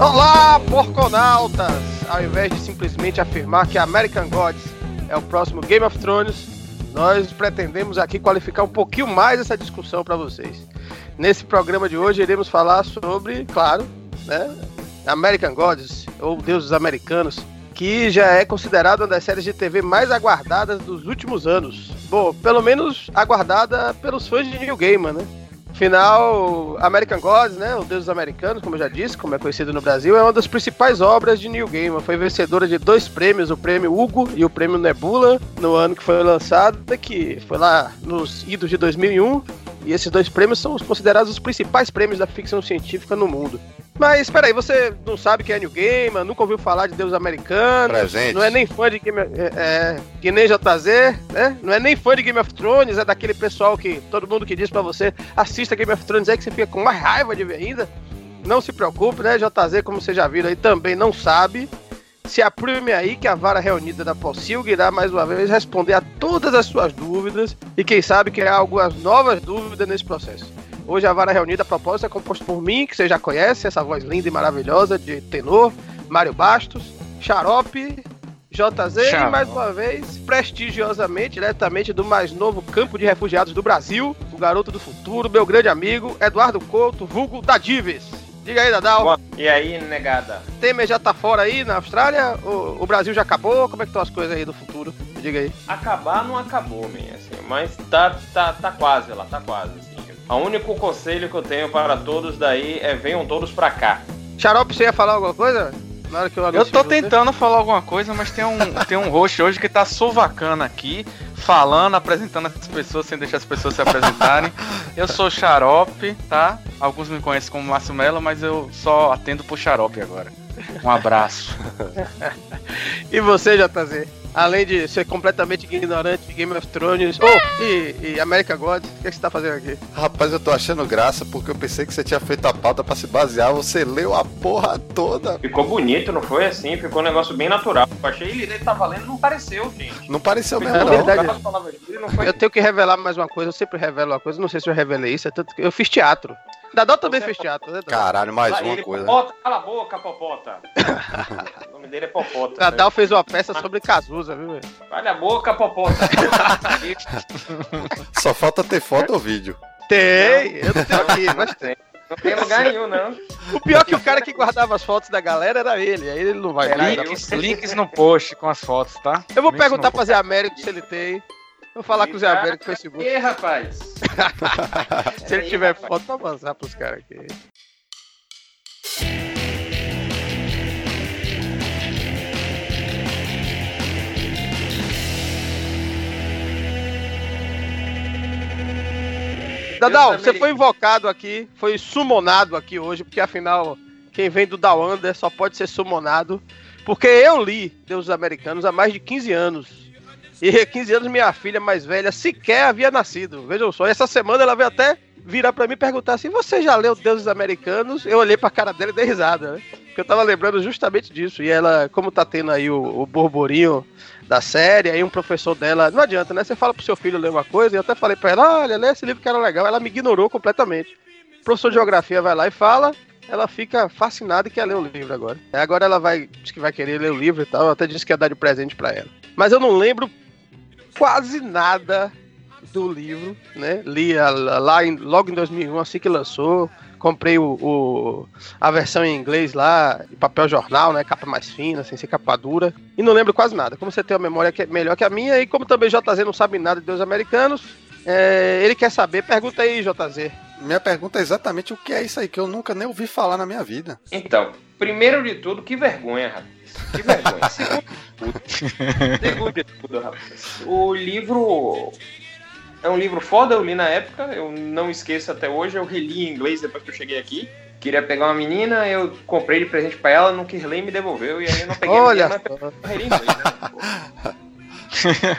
Olá, porconautas! Ao invés de simplesmente afirmar que American Gods é o próximo Game of Thrones, nós pretendemos aqui qualificar um pouquinho mais essa discussão para vocês. Nesse programa de hoje iremos falar sobre, claro, né, American Gods, ou Deuses Americanos, que já é considerada uma das séries de TV mais aguardadas dos últimos anos. Bom, pelo menos aguardada pelos fãs de New Gaiman, né? Afinal, American Gods, né, o Deus dos Americanos, como eu já disse, como é conhecido no Brasil, é uma das principais obras de Neil Gaiman. Foi vencedora de dois prêmios, o prêmio Hugo e o prêmio Nebula, no ano que foi lançado, que foi lá nos idos de 2001. E esses dois prêmios são considerados os principais prêmios da ficção científica no mundo. Mas espera aí, você não sabe quem é New Gaiman, nunca ouviu falar de Deus Americanos, Presente. não é nem fã de Game é, é, que nem JZ, né? Não é nem fã de Game of Thrones, é daquele pessoal que todo mundo que diz pra você assista Game of Thrones aí que você fica com mais raiva de ver ainda. Não se preocupe, né? JZ, como você já viram aí, também não sabe. Se aprume aí que a vara reunida da Possilg irá mais uma vez responder a todas as suas dúvidas e quem sabe criar algumas novas dúvidas nesse processo. Hoje a vara reunida a propósito é composta por mim, que você já conhece, essa voz linda e maravilhosa de tenor, Mário Bastos, Xarope, JZ e mais uma vez, prestigiosamente, diretamente do mais novo campo de refugiados do Brasil, o garoto do futuro, meu grande amigo, Eduardo Couto, vulgo Dadives. Diga aí, Dadal. Bom, e aí, negada? Temer já tá fora aí na Austrália? O, o Brasil já acabou? Como é que estão as coisas aí do futuro? Diga aí. Acabar não acabou, minha, assim, mas tá, tá, tá quase lá, tá quase, assim. O único conselho que eu tenho para todos daí é venham todos pra cá. Xarope, você ia falar alguma coisa? Na hora que eu Eu tô tentando falar alguma coisa, mas tem um, tem um host hoje que tá sovacando aqui, falando, apresentando as pessoas sem deixar as pessoas se apresentarem. Eu sou Xarope, tá? Alguns me conhecem como Márcio Mello, mas eu só atendo por Xarope agora. Um abraço. E você, JZ? Além de ser completamente ignorante de Game of Thrones oh, e, e America God, o que, é que você tá fazendo aqui? Rapaz, eu tô achando graça porque eu pensei que você tinha feito a pauta pra se basear. Você leu a porra toda. Ficou bonito, não foi assim? Ficou um negócio bem natural. Eu achei ele, ele tá valendo, não pareceu, gente. Não pareceu mesmo, não. verdade. Não foi Eu tenho que revelar mais uma coisa, eu sempre revelo uma coisa, não sei se eu revelei isso, é tanto que eu fiz teatro. Dadal também Você- fez teatro, né? Caralho, mais Ah, uma ele, coisa. Popota, cala a boca, Popota. o nome dele é Popota. Dadal fez uma peça sobre Cazuza, viu? velho? Cala a boca, Popota. Só falta ter foto ou vídeo. Tem, eu não tenho aqui, mas tem. não tem lugar nenhum, não. O pior é que o cara que guardava as fotos da galera era ele, aí ele não vai. Links, links no post com as fotos, tá? Eu vou Links perguntar pra Zé Américo se ele tem. Vou falar com o Zé Américo no Facebook. E rapaz? Se ele tiver foto, pra avançar pros caras aqui. Dadal, você foi invocado aqui, foi summonado aqui hoje, porque afinal, quem vem do Down Under só pode ser summonado. Porque eu li Deus Americanos há mais de 15 anos. E 15 anos minha filha mais velha sequer havia nascido. Vejam só, essa semana ela veio até virar pra mim e perguntar assim: Você já leu Deuses Americanos? Eu olhei pra cara dela e dei risada, né? Porque eu tava lembrando justamente disso. E ela, como tá tendo aí o, o borborinho da série, aí um professor dela. Não adianta, né? Você fala pro seu filho ler uma coisa, e eu até falei pra ela: Olha, lê esse livro que era legal. Ela me ignorou completamente. O professor de geografia vai lá e fala. Ela fica fascinada e quer ler o livro agora. Agora ela vai, diz que vai querer ler o livro e tal. Eu até disse que ia dar de presente pra ela. Mas eu não lembro quase nada do livro, né? Li a- lá em- logo em 2001, assim que lançou. Comprei o, o- a versão em inglês lá, de papel jornal, né? Capa mais fina, sem ser capa dura. E não lembro quase nada. Como você tem uma memória que é melhor que a minha, e como também JZ não sabe nada de Deus Americanos, é, ele quer saber. Pergunta aí, JZ. Minha pergunta é exatamente o que é isso aí que eu nunca nem ouvi falar na minha vida. Então, primeiro de tudo, que vergonha, rapaz. Que vergonha. Segundo, segundo de tudo, rapaz. O livro é um livro foda, eu li na época, eu não esqueço até hoje, eu reli em inglês depois que eu cheguei aqui. Queria pegar uma menina, eu comprei de presente pra ela, não quis ler e me devolveu, e aí eu não peguei Olha a menina, mas reli em inglês, né?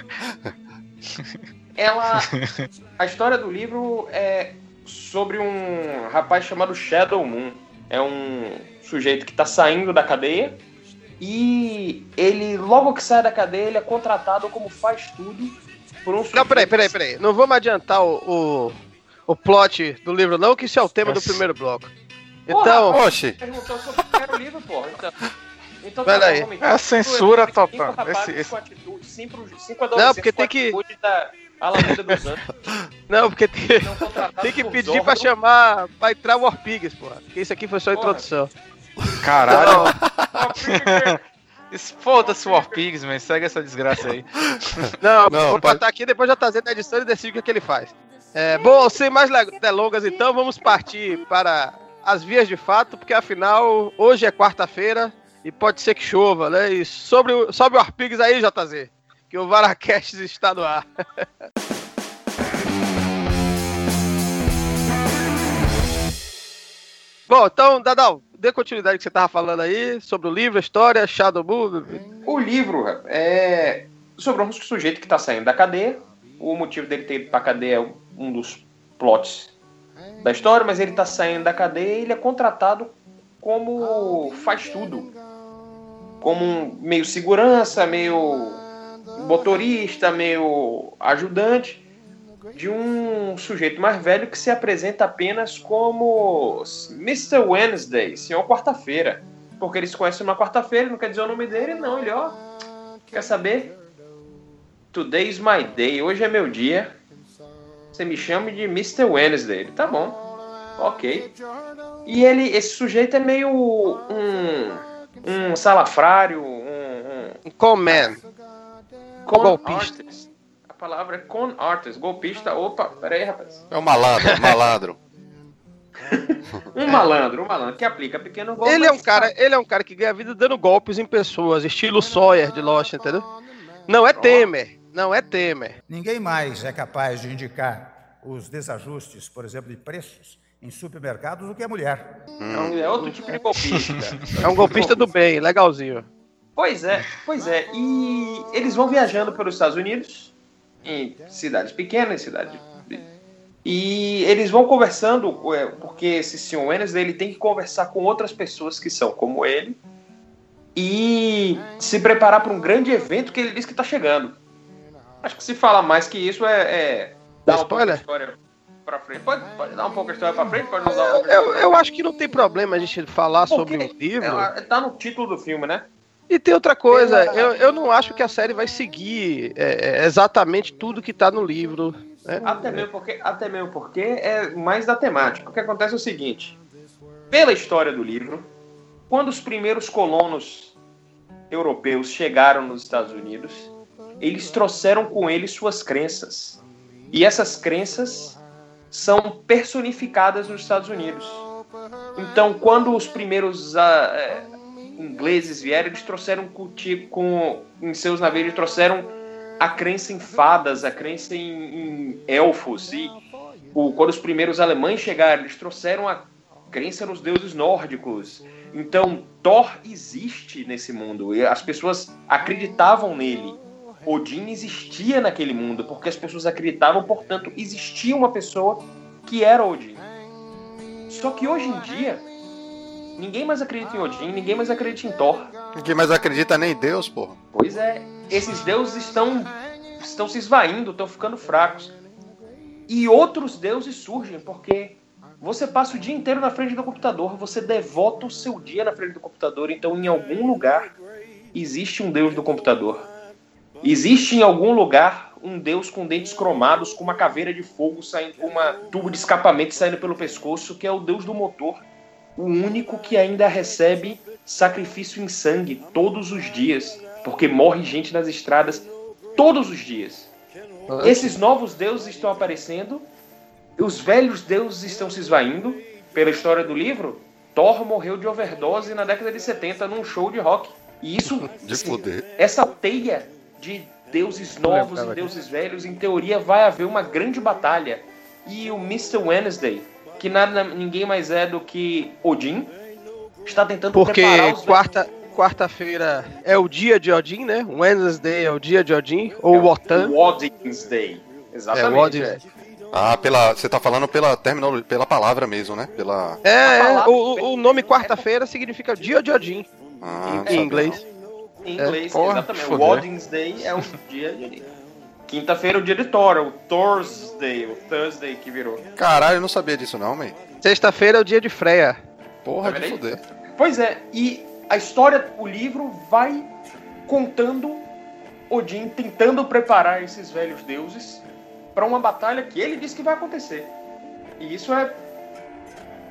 Ela. A história do livro é sobre um rapaz chamado Shadow Moon. É um sujeito que tá saindo da cadeia e ele, logo que sai da cadeia, ele é contratado como faz tudo por um Não, peraí, peraí, peraí. Não vamos adiantar o, o, o plot do livro, não, que isso é o tema do Nossa. primeiro bloco. Então, Oxi, Perguntou sobre o primeiro livro, porra. Então, então Pera aí. vamos É a censura Cinco total. Esse- esse- com atitude, cinco, cinco Não, porque tem que- atitude Da Alameda dos Anjos, não, porque tem, tem que pedir Zorro. pra chamar, pra entrar War Pigs, porra. Porque isso aqui foi só a Porra. introdução. Caralho. Não, Foda-se o War Pigs, man. Segue essa desgraça aí. não, Não, vou pode- botar aqui, depois já trazer na edição e decidir o que, é que ele faz. É, bom, sem mais delongas então, vamos partir para as vias de fato, porque afinal, hoje é quarta-feira e pode ser que chova, né? E sobre o, sobe o War Pigs aí, JZ, que o Varacast está no ar. Bom, então, Dadal, dê continuidade que você tava falando aí sobre o livro, a história, Shadow Movie. O livro é sobre um sujeito que está saindo da cadeia. O motivo dele ter ido pra cadeia é um dos plots da história, mas ele está saindo da cadeia e ele é contratado como faz tudo. Como um meio segurança, meio motorista, meio ajudante de um sujeito mais velho que se apresenta apenas como Mr. Wednesday, senhor quarta-feira. Porque eles se conhecem numa quarta-feira, não quer dizer o nome dele, não. Ele, ó, quer saber? Today is my day, hoje é meu dia. Você me chama de Mr. Wednesday. Ele, tá bom, ok. E ele, esse sujeito é meio um, um salafrário, um, um Con Man. con Golpista. artist. Palavra é con artist, golpista. Opa, peraí, rapaz. é um malandro, malandro. Um malandro, um malandro que aplica pequeno golpe. Ele é um cara, ele é um cara que ganha vida dando golpes em pessoas, estilo Sawyer de Lost, entendeu? Não é Temer, não é Temer. Ninguém mais é capaz de indicar os desajustes, por exemplo, de preços em supermercados do que a mulher. É um- É outro tipo de golpista. É um golpista do bem, legalzinho. Pois é, pois é. E eles vão viajando pelos Estados Unidos, em cidades pequenas, cidades. E eles vão conversando, é, porque esse Sr. Wednesday ele tem que conversar com outras pessoas que são como ele e se preparar para um grande evento que ele diz que está chegando. Acho que se fala mais que isso é, é dar um Spoiler? história para frente. Pode, pode dar um pouco a história para frente, pode não dar um Eu, eu, acho que não tem problema a gente falar sobre Porque o livro. é, tá no título do filme, né? E tem outra coisa, eu, eu não acho que a série vai seguir é, é, exatamente tudo que tá no livro. né? Até mesmo porque, até mesmo porque é mais da temática. O que acontece é o seguinte: pela história do livro, quando os primeiros colonos europeus chegaram nos Estados Unidos, eles trouxeram com eles suas crenças. E essas crenças são personificadas nos Estados Unidos. Então, quando os primeiros ah, é, ingleses vieram, eles trouxeram contigo, com, em seus navios, eles trouxeram a crença em fadas, a crença em, em elfos. E o, quando os primeiros alemães chegaram, eles trouxeram a crença nos deuses nórdicos. Então, Thor existe nesse mundo. E as pessoas acreditavam nele. Odin existia naquele mundo, porque as pessoas acreditavam, portanto, existia uma pessoa que era Odin. Só que hoje em dia, ninguém mais acredita em Odin, ninguém mais acredita em Thor. Ninguém mais acredita nem em Deus, porra. Pois é, esses deuses estão, estão se esvaindo, estão ficando fracos. E outros deuses surgem, porque você passa o dia inteiro na frente do computador, você devota o seu dia na frente do computador, então em algum lugar existe um deus do computador. Existe em algum lugar um deus com dentes cromados, com uma caveira de fogo saindo, com uma tubo de escapamento saindo pelo pescoço, que é o deus do motor. O único que ainda recebe sacrifício em sangue todos os dias, porque morre gente nas estradas todos os dias. Esses novos deuses estão aparecendo, os velhos deuses estão se esvaindo. Pela história do livro, Thor morreu de overdose na década de 70 num show de rock. E isso, De assim, fuder. essa teia de deuses novos e deuses velhos, em teoria vai haver uma grande batalha. E o Mr. Wednesday, que nada ninguém mais é do que Odin, está tentando Porque preparar os quarta, quarta-feira é o dia de Odin, né? Wednesday é o dia de Odin, ou É, Wotan. O Odin's Day. É, Exatamente. o Odin. é. Ah, pela. Você tá falando pela terminologia, pela palavra mesmo, né? Pela. É, é, palavra- o, o nome quarta-feira significa dia de Odin, Ah, em, inglês. Em inglês, porra, exatamente. O fodeu. Odin's Day é o dia de Odin. Quinta-feira é o dia de Thor, o Thursday, o Thursday que virou. Caralho, eu não sabia disso não, man. Sexta-feira é o dia de Freya. Porra Tá de fuder. Pois é, e a história, o livro vai contando Odin tentando preparar esses velhos deuses para uma batalha que ele disse que vai acontecer. E isso é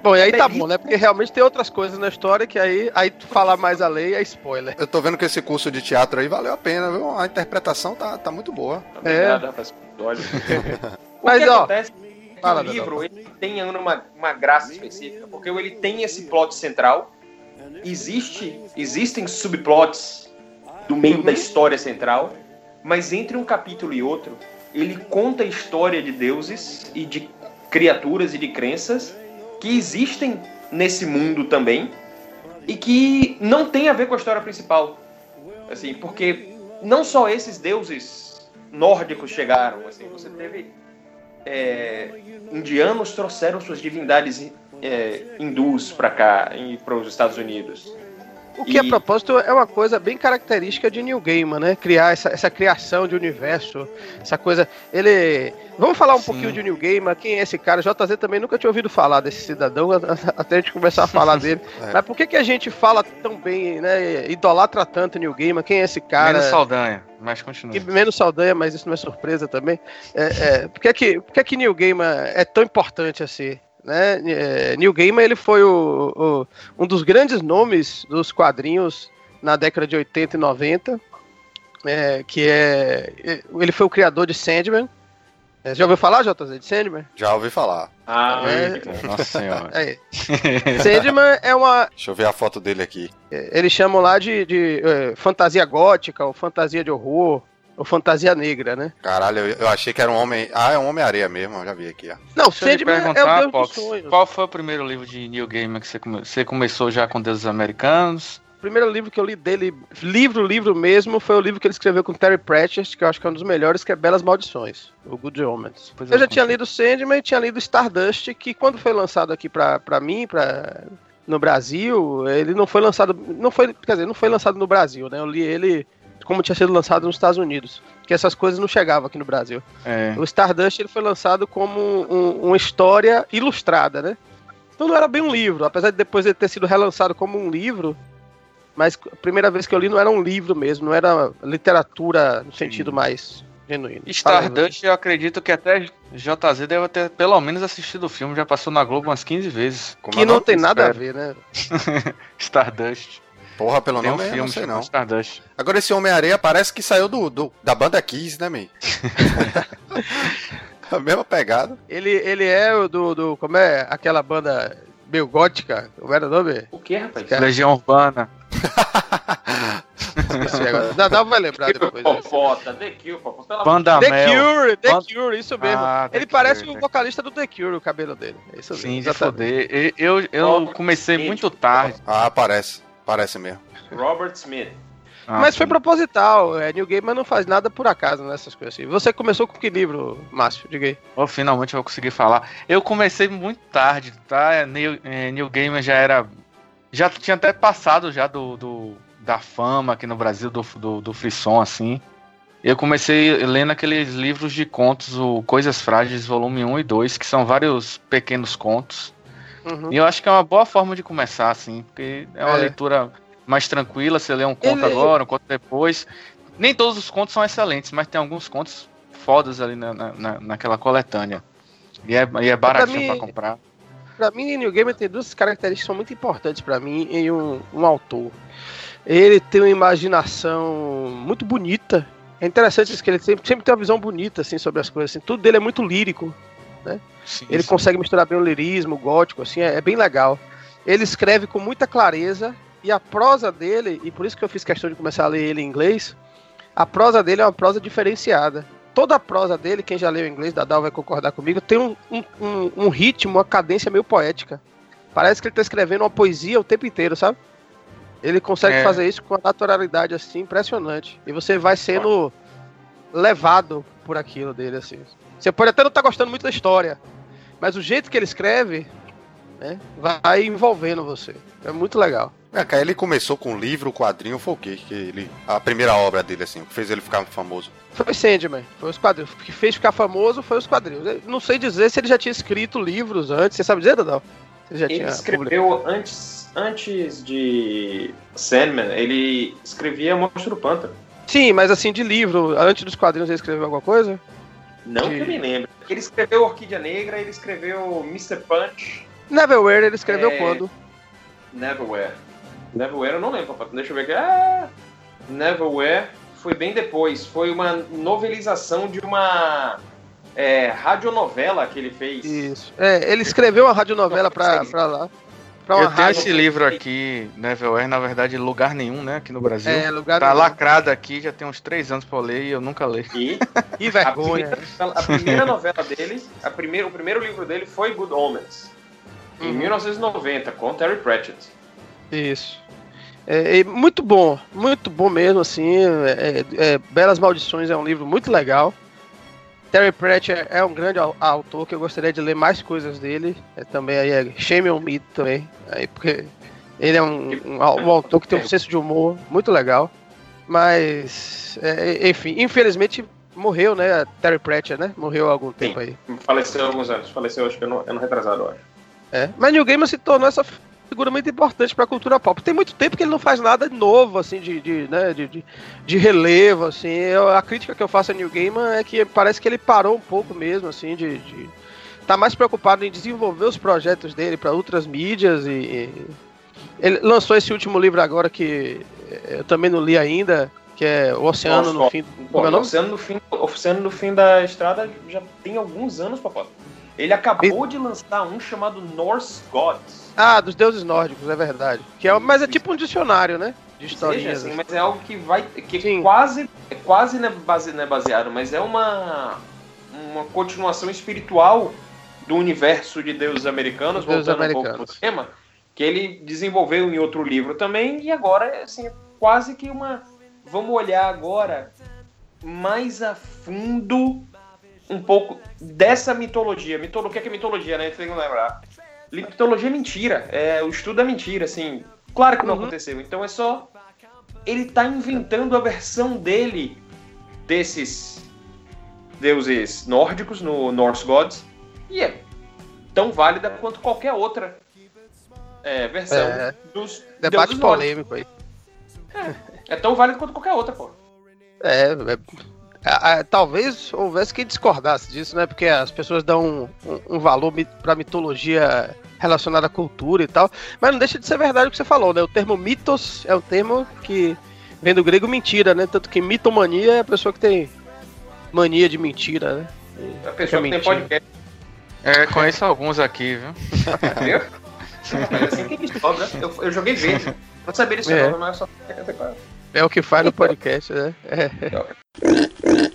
Bom, e aí tá Belíssimo. bom, né? Porque realmente tem outras coisas na história que aí, aí tu falar mais além é spoiler. Eu tô vendo que esse curso de teatro aí valeu a pena, viu? A interpretação tá, tá muito boa. Obrigado, rapaz. Olha. o Mas, que ó, acontece é fala, o livro ele tem uma, uma graça específica, porque ele tem esse plot central, existe, existem subplots do meio da história central, mas entre um capítulo e outro, ele conta a história de deuses e de criaturas e de crenças que existem nesse mundo também e que não tem a ver com a história principal. Assim, porque não só esses deuses nórdicos chegaram, assim, você teve é, indianos trouxeram suas divindades é, hindus para cá, para os Estados Unidos. O que, a E- propósito, é uma coisa bem característica de Neil Gaiman, né? Criar essa, essa criação de universo, essa coisa. Ele. Vamos falar um Sim. pouquinho de Neil Gaiman, quem é esse cara? JZ também nunca tinha ouvido falar desse cidadão, a- a- até a gente começar a falar dele. É. Mas por que, que a gente fala tão bem, né? Idolatra tanto Neil Gaiman? Quem é esse cara? Menos Saldanha, mas continua. Menos Saldanha, mas isso não é surpresa também. É, é, por que, que, por que, que Neil Gaiman é tão importante assim? Né? É, Neil Gaiman ele foi o, o- um dos grandes nomes dos quadrinhos na década de 80 e 90. é, que é. Ele foi o criador de Sandman. É, Já ouviu falar, JZ, de Sandman? Já ouvi falar. Ah, É. Nossa senhora. É. Sandman é uma. Deixa eu ver a foto dele aqui. Eles chamam lá de, de, é, fantasia gótica, ou fantasia de horror, ou fantasia negra, né? Caralho, eu, eu achei que era um homem. Ah, é um Homem-Areia mesmo, eu já vi aqui, ó. Não, Deixa eu te Sandman é o perguntar, deus Pox, qual foi o primeiro livro de Neil Gaiman que você, come... você começou já com Deuses Americanos? O primeiro livro que eu li dele, livro, livro mesmo, foi o livro que ele escreveu com Terry Pratchett, que eu acho que é um dos melhores, que é Belas Maldições, o Good Omens. Pois eu é, já tinha lido Sandman e tinha lido Stardust, que quando foi lançado aqui pra, pra mim, pra, no Brasil, ele não foi lançado, não foi, quer dizer, não foi lançado no Brasil, né? Eu li ele como tinha sido lançado nos Estados Unidos, que essas coisas não chegavam aqui no Brasil. É. O Stardust ele foi lançado como um- uma história ilustrada, né? Então não era bem um livro, apesar de depois ele ter sido relançado como um livro, mas a primeira vez que eu li não era um livro mesmo, não era literatura no sentido mais genuíno. Stardust, eu acredito que até JZ deve ter pelo menos assistido o filme, já passou na Globo umas 15 vezes. Como que não tem nada a ver, né? Stardust. Porra, pelo Tem um nome eu não filme sei não. Stardust. Agora esse Homem-Areia parece que saiu do, do- da banda Kiss, né, man? a mesma pegada. Ele, ele é o do, do. Como é aquela banda meio gótica? Como era o nome? O que, rapaz? É. Legião Urbana. Esqueci agora. Dadá vai lembrar depois. Popota, The Kill, Popota. Banda The. Cure, The Banda- Cure, isso mesmo. Ah, The ele parece Cure, o vocalista do The Cure, o cabelo dele. É isso mesmo. Sim, de exatamente. foder. Eu, eu, eu comecei muito tarde. Ah, parece. Parece mesmo. Robert Smith. Ah, Mas foi sim. proposital. É, New Gaiman não faz nada por acaso nessas coisas assim. Você começou com que livro, Márcio? Diga aí. Oh, finalmente eu vou conseguir falar. Eu comecei muito tarde, tá? Neil, eh, Neil Gaiman já era. Já tinha até passado já do, do- da fama aqui no Brasil, do, do, do frisson, assim. Eu comecei lendo aqueles livros de contos, o Coisas Frágeis, volume 1 e 2, que são vários pequenos contos. Uhum. E eu acho que é uma boa forma de começar, assim, porque é uma É. leitura mais tranquila, você lê um conto Ele- agora, um conto depois. Nem todos os contos são excelentes, mas tem alguns contos fodas ali na, na- na- naquela coletânea. E é, e é baratinho pra comprar. Pra mim, New Gaiman tem duas características que são muito importantes pra mim em um, um autor. Ele tem uma imaginação muito bonita. É interessante isso que ele sempre, sempre tem uma visão bonita assim sobre as coisas. Assim. Tudo dele é muito lírico. Sim, Ele sim. consegue misturar bem o lirismo, o gótico, assim, é, é bem legal. Ele escreve com muita clareza e a prosa dele, e por isso que eu fiz questão de começar a ler ele em inglês, a prosa dele é uma prosa diferenciada. Toda a prosa dele, quem já leu em inglês, Dadal vai concordar comigo, tem um, um, um- um ritmo, uma cadência meio poética. Parece que ele está escrevendo uma poesia o tempo inteiro, sabe? Ele consegue É. fazer isso com uma naturalidade assim impressionante. E você vai sendo levado por aquilo dele, assim. Você pode até não estar gostando muito da história, mas o jeito que ele escreve, né, vai envolvendo você. É muito legal. É, cara, ele começou com livro, quadrinho, foi o quê? Que ele, a primeira obra dele, assim, o que fez ele ficar famoso. Foi Sandman, foi os quadrinhos. O que fez ficar famoso foi os quadrinhos. Eu não sei dizer se ele já tinha escrito livros antes. Você sabe dizer, Dadal? Ele já Ele tinha escreveu antes, antes de Sandman, ele escrevia Monstro do Pântano. Sim, mas assim, de livro, antes dos quadrinhos ele escreveu alguma coisa? Não que eu me lembre. Ele escreveu Orquídea Negra, ele escreveu Mr. Punch, Neverwhere ele escreveu É. quando? Neverwhere. Neverwhere eu não lembro, papai. Deixa eu ver aqui. Ah, Neverwhere foi bem depois. Foi uma novelização de uma é, radionovela que ele fez. Isso. É, ele escreveu uma radionovela pra, pra lá. Eu tenho rádio. esse livro aqui, Neverwhere, na verdade, lugar nenhum, né? Aqui no Brasil. É, lugar Tá nenhum. lacrado aqui, já tem uns três anos pra eu ler e eu nunca li. E Que a vergonha. primeira, a primeira novela dele, a primeira, o primeiro livro dele foi Good Omens. Em Uhum. 1990, com Terry Pratchett. Isso. É, e muito bom, muito bom mesmo, assim. é, é, Belas Maldições é um livro muito legal. Terry Pratchett é um grande au- autor que eu gostaria de ler mais coisas dele. É, também aí é Shame on Me também, aí, porque ele é um, um um autor que tem um senso de humor muito legal. Mas, é, enfim, infelizmente morreu, né? Terry Pratchett, né? Morreu há algum tempo aí. Faleceu há alguns anos. Faleceu, acho que ano, ano retrasado, acho. É. Mas Neil Gaiman se tornou essa figura muito importante para a cultura pop. Tem muito tempo que ele não faz nada novo, assim, de, de, né, de, de, de relevo, assim. Eu- a crítica que eu faço a Neil Gaiman é que parece que ele parou um pouco mesmo, assim, de... de tá mais preocupado em desenvolver os projetos dele para outras mídias e, e... Ele lançou esse último livro agora que eu também não li ainda, que é O Oceano no Nossa, Fim... Bom, Como é o nome? Oceano no fim, Oceano no fim da estrada já tem alguns anos, papai. Ele acabou de lançar um chamado Norse Gods. Ah, dos deuses nórdicos, é verdade. Que é, mas é tipo um dicionário, né? De Seja historinhas. assim, mas é algo que vai. que Sim. quase. É quase não é, base, não é baseado, mas é uma. uma continuação espiritual do universo de deuses americanos, Deuses voltando um pouco americanos. pro tema, que ele desenvolveu em outro livro também, e agora assim, é quase que uma. Vamos olhar agora mais a fundo um pouco dessa mitologia. Mitolo... O que é, que é mitologia, né? Tem que lembrar. Mitologia é mentira. É, o estudo é mentira, assim. Claro que não Uhum. aconteceu. Então é só. Ele tá inventando a versão dele desses deuses nórdicos no Norse Gods. E é tão válida quanto qualquer outra é, versão É. dos Debate deuses nórdicos. polêmico aí. É tão válido quanto qualquer outra, pô. É, é- a- a- talvez houvesse quem discordasse disso, né? Porque as pessoas dão um, um- um valor mi- pra mitologia relacionada à cultura e tal. Mas não deixa de ser verdade o que você falou, né? O termo mitos é um termo que vem do grego mentira, né? Tanto que mitomania é a pessoa que tem mania de mentira, né? A pessoa que tem mentira. podcast, É, conheço alguns aqui, viu? entendeu? Mas assim que sobra. Eu, eu joguei verde. Não sabia disso, É. não, mas eu só. É o que faz no podcast, né? É.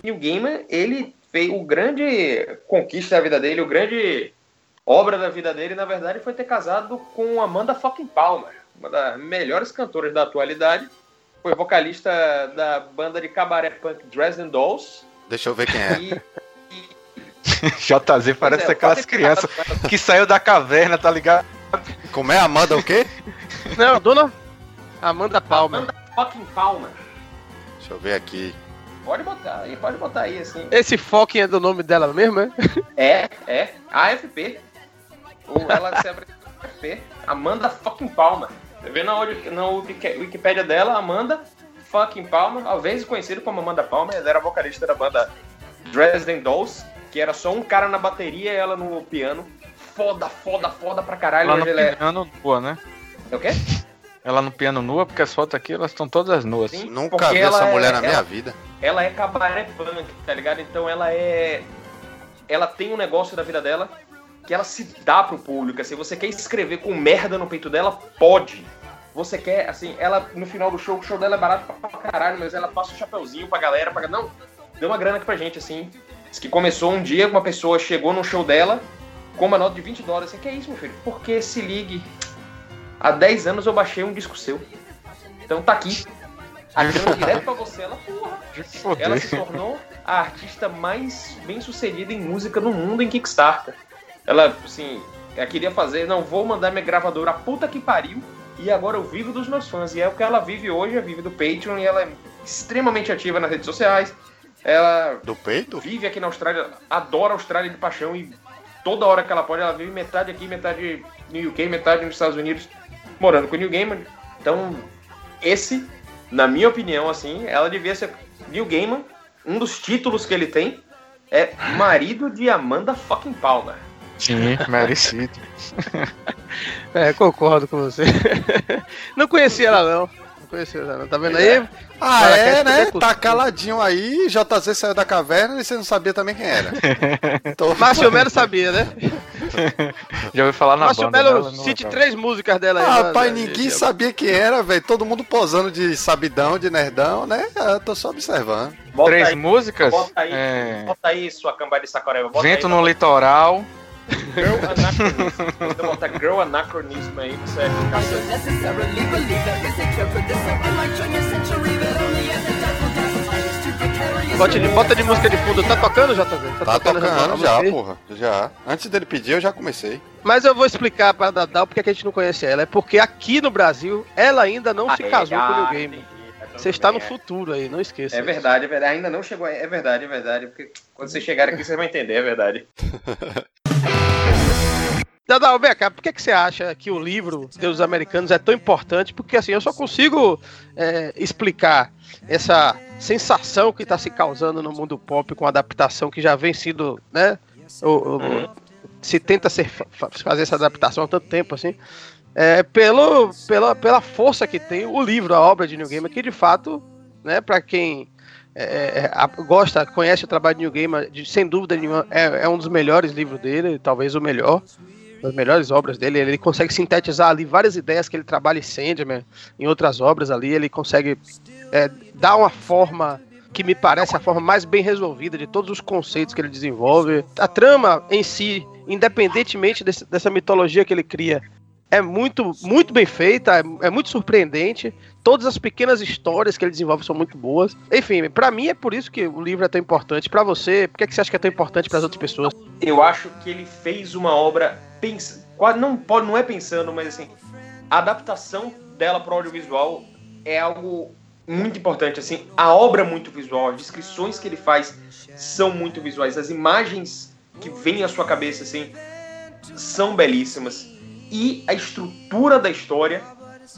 Neil Gaiman, ele fez o grande conquista da vida dele, o grande obra da vida dele, na verdade, foi ter casado com Amanda fucking Palmer, uma das melhores cantoras da atualidade. Foi vocalista da banda de cabaré punk Dresden Dolls. Deixa eu ver quem é. E, JZ parece é, aquelas crianças que saiu da caverna, tá ligado? Como é Amanda o quê? Não, dona Amanda Palmer. Amanda fucking Palmer. Deixa eu ver aqui. Pode botar aí, pode botar aí, assim. Esse fucking é do nome dela mesmo, é? É, é. AFP. Ou ela se apresentou AFP. Amanda fucking Palmer. Você vê na, na Wiki- Wikipédia dela, Amanda fucking Palmer, às vezes conhecido como Amanda Palmer, ela era vocalista da banda Dresden Dolls, que era só um cara na bateria e ela no piano. Foda, foda, foda pra caralho. Ela no é... piano nua, né? é o quê? Ela no piano nua, porque as fotos aqui, elas estão todas nuas. Sim. Nunca vi essa é- mulher na ela- minha vida. ela é cabaré punk, tá ligado? Então ela é. Ela tem um negócio da vida dela que ela se dá pro público. Assim, você quer escrever com merda no peito dela? Pode. Você quer, assim, ela no final do show, o show dela é barato pra caralho, mas ela passa um chapeuzinho pra galera, pra... não, deu uma grana aqui pra gente, assim. Diz que começou um dia, uma pessoa chegou no show dela com uma nota de 20 dólares. Assim, que é isso, meu filho? Porque se ligue. Há 10 anos eu baixei um disco seu. Então tá aqui. A grana direto pra você, ela, porra. Ela se tornou a artista mais bem sucedida em música no mundo em Kickstarter. Ela, assim, ela queria fazer, não, vou mandar minha gravadora a puta que pariu e agora eu vivo dos meus fãs. E é o que ela vive hoje, ela vive do Patreon e ela é extremamente ativa nas redes sociais. Ela Do peito? vive aqui na Austrália, adora a Austrália de paixão e toda hora que ela pode, ela vive metade aqui, metade no UK, metade nos Estados Unidos, morando com o Neil Gaiman. Então, esse, na minha opinião, assim, ela devia ser Neil Gaiman. Um dos títulos que ele tem é marido de Amanda fucking Palmer. Sim, merecido. É, concordo com você. Não conhecia ela, não. Não conhecia ela, não. Tá vendo aí? Ah, é, né? Tá caladinho aí, JZ saiu da caverna e você não sabia também quem era. Tô- Márcio Melo sabia, né? Já ouvi falar na Márcio banda. Melo, dela, não cite lembro. três músicas dela aí. Ah, né, rapaz, né, ninguém sabia quem era, velho. Todo mundo posando de sabidão, de nerdão, né? Eu tô só observando. Bota Três aí, músicas? bota aí, É, bota aí sua cambada de sacoreba. Bota Vento aí, no Litoral. Girl Anachronism. Você botar Girl Anachronism aí, você vai ficar Bota de, bota de música de fundo. Tá tocando, JZ? Tá tocando a já, aí? porra. Já. Antes dele pedir, eu já comecei. Mas eu vou explicar pra Dadal porque que a gente não conhece ela. É porque aqui no Brasil, ela ainda não se Ah, casou com o New ah, Game. Tá Você está no é. futuro aí, não esqueça. É verdade, é verdade. Ainda não chegou aí. É verdade, é verdade. Porque quando você chegar aqui, você vai entender, é verdade. Dadal, vem cá, por que, que você acha que o livro Deus Americanos é tão importante? Porque assim, eu só consigo é, explicar essa sensação que está se causando no mundo pop com a adaptação que já vem sido, né? o- o- Se tenta ser, fa- fazer essa adaptação há tanto tempo assim. É, pelo, pela, pela força que tem o livro, a obra de New Gamer, que de fato, né, para quem é, é, a- gosta, conhece o trabalho de New Gamer, de- sem dúvida nenhuma, é, é um dos melhores livros dele, talvez o melhor das melhores obras dele. Ele consegue sintetizar ali várias ideias que ele trabalha em Sandman, em outras obras ali. Ele consegue é, dar uma forma que me parece a forma mais bem resolvida de todos os conceitos que ele desenvolve. A trama em si, independentemente desse- dessa mitologia que ele cria, é muito, muito bem feita, é, é muito surpreendente. Todas as pequenas histórias que ele desenvolve são muito boas. Enfim, pra mim é por isso que o livro é tão importante. Pra você, por que, que você acha que é tão importante para as outras pessoas? Eu acho que ele fez uma obra pens... quase não pode não é pensando, mas assim, a adaptação dela para o audiovisual é algo muito importante assim. A obra é muito visual, as descrições que ele faz são muito visuais, as imagens que vêm à sua cabeça assim são belíssimas e a estrutura da história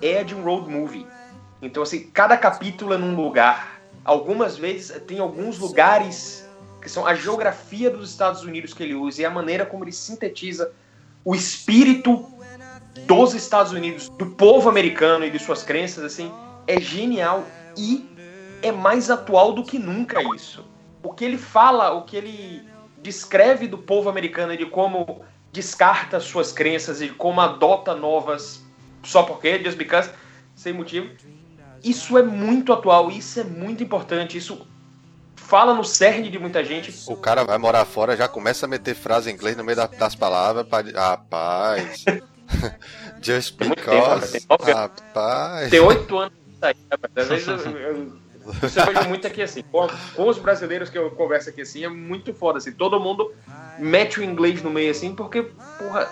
é de um road movie. Então assim, cada capítulo é num lugar. Algumas vezes tem alguns lugares que são a geografia dos Estados Unidos que ele usa e a maneira como ele sintetiza o espírito dos Estados Unidos, do povo americano e de suas crenças, assim, é genial e é mais atual do que nunca isso. O que ele fala, o que ele descreve do povo americano e de como descarta suas crenças e como adota novas só porque, just because, sem motivo. Isso é muito atual, isso é muito importante, isso fala no cerne de muita gente. O cara vai morar fora, já começa a meter frase em inglês no meio da- das palavras. Pra... Rapaz. Just Tem muito tempo, because. tem. Rapaz. Tem oito anos que aí, rapaz. Às vezes eu, eu, eu vejo muito aqui assim. Com, com os brasileiros que eu converso aqui assim, é muito foda assim. Todo mundo mete o inglês no meio assim, porque, porra,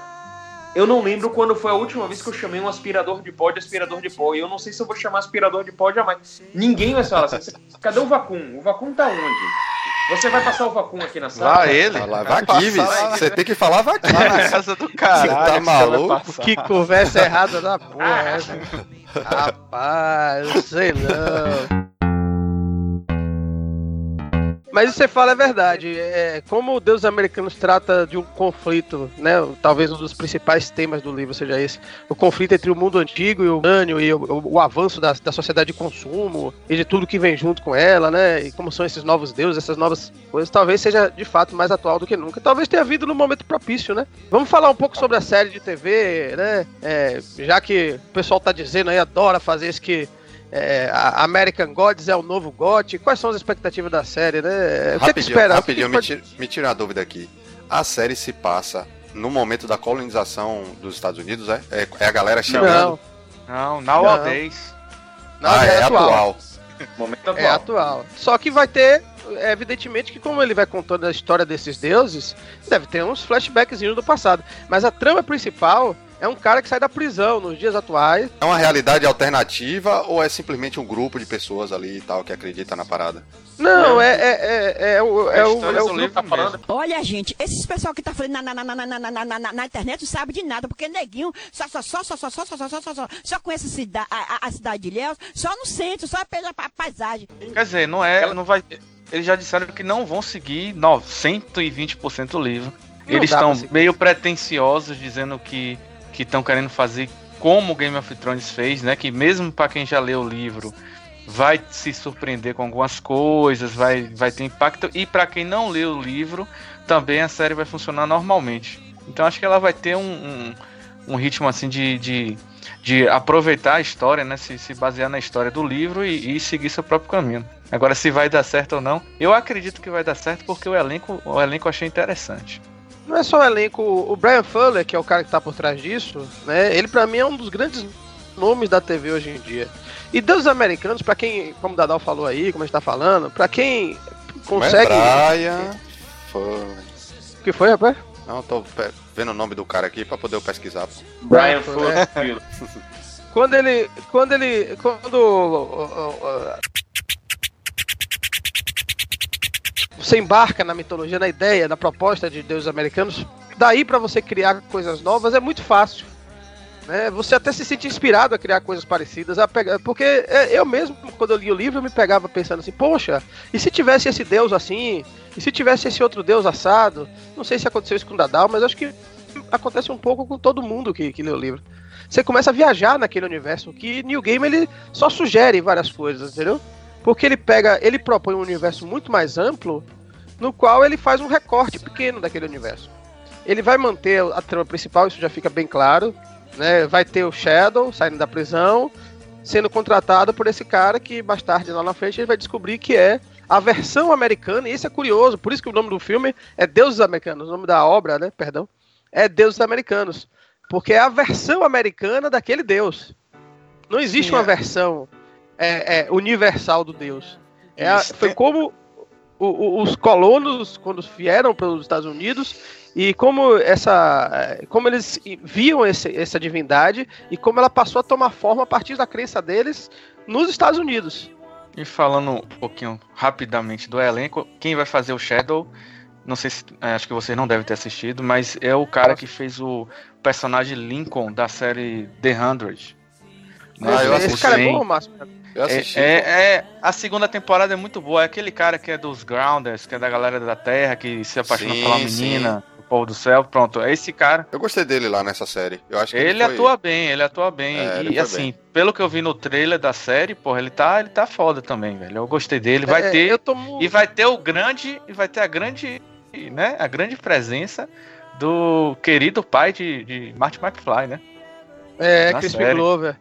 eu não lembro quando foi a última vez que eu chamei um aspirador de pó de aspirador de pó. E eu não sei se eu vou chamar aspirador de pó jamais. Ninguém vai falar assim. Cadê o vacum? O vacum tá onde? Você vai passar o vacum aqui na sala? Lá ele. Lá, vai aqui, Você tem que falar. Lá na casa do Você tá que você vai maluco? Que conversa errada da porra essa? Rapaz, eu sei não. Mas isso você fala é verdade. É, como o Deus Americanos trata de um conflito, né? Talvez um dos principais temas do livro seja esse. O conflito entre o mundo antigo e o humano e o, o- o avanço da, da sociedade de consumo e de tudo que vem junto com ela, né? E como são esses novos deuses, essas novas coisas. Talvez seja de fato mais atual do que nunca. Talvez tenha vindo no momento propício, né? Vamos falar um pouco sobre a série de TV, né? É, já que o pessoal tá dizendo aí, adora fazer isso que é, a American Gods é o novo GOT. Quais são as expectativas da série, né? O que, é que espera? rapidinho, O me que que tira, me tira uma dúvida aqui. A série se passa no momento da colonização dos Estados Unidos, é? É, é a galera pode- chegando? Não, Não, nowadays. não, ah, é, é atual. atual. Momento atual. É atual. Só que vai ter, é, evidentemente, que como ele vai contando a história desses deuses, deve ter uns flashbacks do passado. Mas a trama principal é um cara que sai da prisão nos dias atuais. É uma realidade alternativa ou é simplesmente um grupo de pessoas ali e tal que acredita na parada? Não, é, é, é, é o. É, o, é o livro tá falando-. Olha, gente, esses pessoal que tá falando na, na, na, na, na, na, na, na, na internet não sabe de nada, porque neguinho só, só, só, só, só, só, só, só, só, só, só, só conhece a, cida, a, a- cidade de Ilhéus, só no centro, só pela pa- paisagem. Quer dizer, não é, não vai. Eles já disseram que não vão seguir no, 120% o livro. Não Eles estão meio pretensiosos dizendo que que estão querendo fazer como o Game of Thrones fez, né? Que mesmo para quem já leu o livro vai se surpreender com algumas coisas, vai, vai ter impacto e para quem não leu o livro também a série vai funcionar normalmente. Então acho que ela vai ter um, um, um ritmo assim de, de, de aproveitar a história, né? Se, se basear na história do livro e, e seguir seu próprio caminho. Agora, se vai dar certo ou não, eu acredito que vai dar certo porque o elenco, o elenco eu achei interessante. Não é só o elenco, o Brian Fuller, que é o cara que tá por trás disso, né? Ele pra mim é um dos grandes nomes da TV hoje em dia. E Deus Americanos, pra quem, como o Dadal falou aí, como a gente tá falando, pra quem Como é consegue. Brian. Foi. O que foi, rapaz? Não, tô vendo o nome do cara aqui pra poder eu pesquisar. Brian Fuller. Fuller. Quando ele. Quando ele. Quando. ó, ó, ó, Você embarca na mitologia, na ideia, na proposta de deuses americanos, daí pra você criar coisas novas é muito fácil. Né? Você até se sente inspirado a criar coisas parecidas, a pegar, porque é, eu mesmo, quando eu li o livro, eu me pegava pensando assim, poxa, e se tivesse esse deus assim? E se tivesse esse outro deus assado? Não sei se aconteceu isso com Dadal, mas acho que acontece um pouco com todo mundo que, que lê o livro você começa a viajar naquele universo que New Game ele só sugere várias coisas, entendeu? Porque ele pega, ele propõe um universo muito mais amplo, no qual ele faz um recorte pequeno daquele universo. Ele vai manter a trama principal, isso já fica bem claro, né? Vai ter o Shadow saindo da prisão, sendo contratado por esse cara que mais tarde lá na frente ele vai descobrir que é a versão americana, e isso é curioso, por isso que o nome do filme é Deuses Americanos, o nome da obra, né, perdão, é Deuses Americanos. Porque é a versão americana daquele Deus. Não existe Sim, uma é. versão é, é, universal do Deus. É a- foi tem- como o- o- os colonos, quando vieram para os Estados Unidos, e como essa. é, como eles viam esse- essa divindade e como ela passou a tomar forma a partir da crença deles nos Estados Unidos. E falando um pouquinho rapidamente do elenco, quem vai fazer o Shadow, não sei se. é, Acho que vocês não devem ter assistido, mas é o cara que fez o personagem Lincoln da série The Hundred. Né, Ah, o esse cara é bom, Márcio. Eu assisti. É, é- é- a segunda temporada é muito boa. É aquele cara que é dos Grounders, que é da galera da Terra, que se apaixona Sim, pela sim. menina, o povo do céu. Pronto, é esse cara. Eu gostei dele lá nessa série. Eu acho que Ele foi- atua bem, ele atua bem. É, ele e assim, pelo que eu vi no trailer da série, porra, ele tá, ele tá foda também, velho. Eu gostei dele. Vai É, ter. Eu tô mu- E vai ter o grande. E vai ter a grande. Né? A grande presença do querido pai de, de Marty McFly, né? É, Na série. Glover.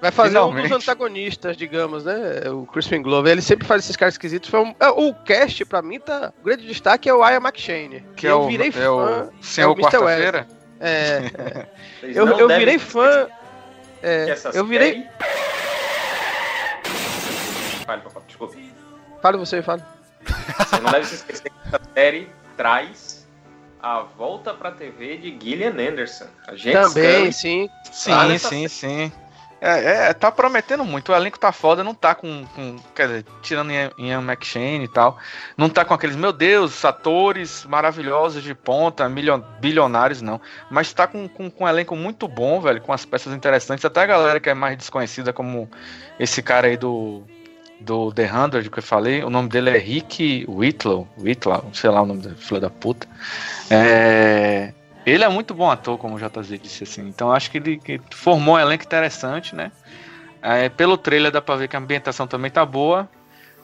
Vai fazer um Finalmente. dos antagonistas, digamos, né? O Crispin Glover. Ele sempre faz esses caras esquisitos. Foi um- é, o cast, pra mim, tá. O grande destaque é o Ian McShane. Que é eu o, virei é fã. o Senhor é o Mr. Quarta-feira. É, Vocês eu, eu virei fã. que É, eu virei. série- Fale, papai, desculpa. Fala você, fala. Você não deve se esquecer que essa série traz a volta pra TV de Gillian Anderson. A gente Também, sim. Sim, nessa sim, sim. É, é, tá prometendo muito. O elenco tá foda, não tá com. com quer dizer, tirando Ian, McShane e tal. Não tá com aqueles, meu Deus, atores maravilhosos de ponta, bilionários, não. Mas tá com, com, com um elenco muito bom, velho, com as peças interessantes. Até a galera que é mais desconhecida, como esse cara aí do. Do The Hundred que eu falei, o nome dele é Rick Whitlow, Whitlow, sei lá o nome da filha da puta. É, ele é muito bom ator, como o JZ disse assim. Então acho que ele que formou um elenco interessante, né? É, pelo trailer dá pra ver que a ambientação também tá boa.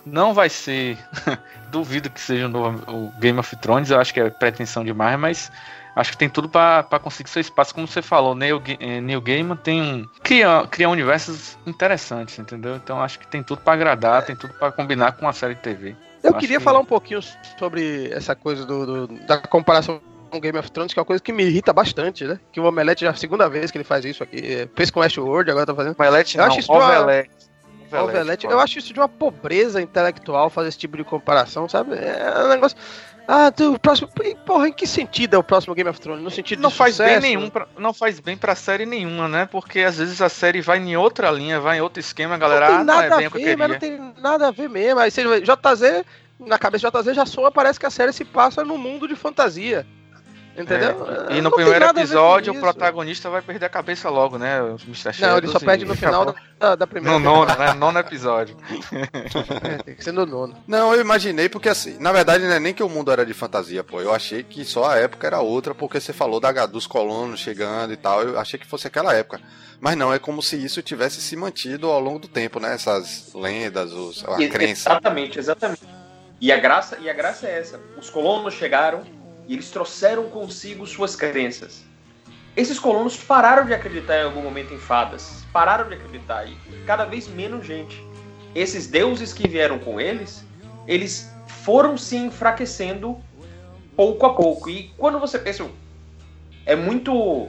Não vai ser. Duvido que seja o, novo, o Game of Thrones, eu acho que é pretensão demais, mas acho que tem tudo pra pra conseguir seu espaço. Como você falou, Neil, eh, Neil Gaiman tem um. Cria, cria universos interessantes, entendeu? Então acho que tem tudo pra agradar, tem tudo pra combinar com a série de TV. Eu Acho queria que- falar um pouquinho sobre essa coisa do, do- da comparação com Game of Thrones, que é uma coisa que me irrita bastante, né? Que o Omelete já é a segunda vez que ele faz isso aqui. Fez com Westworld, agora tá fazendo. Omelete Eu não, acho isso de uma- Ovelete. Omelete. Eu acho isso de uma pobreza intelectual fazer esse tipo de comparação, sabe? É um negócio. Ah, do o próximo. Porra, em que sentido é o próximo Game of Thrones? No sentido Não de faz bem sucesso? nenhum, pra, não faz bem pra série nenhuma, né? Porque às vezes a série vai em outra linha, vai em outro esquema, a galera, não ah, tem não nada é bem a o que eu ver, mas não tem nada a ver mesmo. Aí você JZ, na cabeça de JZ já soa, parece que a série se passa num mundo de fantasia. Entendeu? É, E Não no tem primeiro episódio, o protagonista vai perder a cabeça logo, né? O Mr. Não, ele Shadows só e perde no final acabou. da, da primeira No nono, né? Nono episódio. É, tem que ser no nono. Não, eu imaginei porque assim, na verdade não é nem que o mundo era de fantasia, pô. Eu achei que só a época era outra, porque você falou da, dos colonos chegando e tal. Eu achei que fosse aquela época. Mas não, é como se isso tivesse se mantido ao longo do tempo, né? Essas lendas, os, a E- crença. Exatamente, exatamente. E a graça, e a graça é essa. Os colonos chegaram e eles trouxeram consigo suas crenças. Esses colonos pararam de acreditar em algum momento em fadas, pararam de acreditar e cada vez menos gente. Esses deuses que vieram com eles, eles foram se enfraquecendo pouco a pouco. E quando você pensa, é muito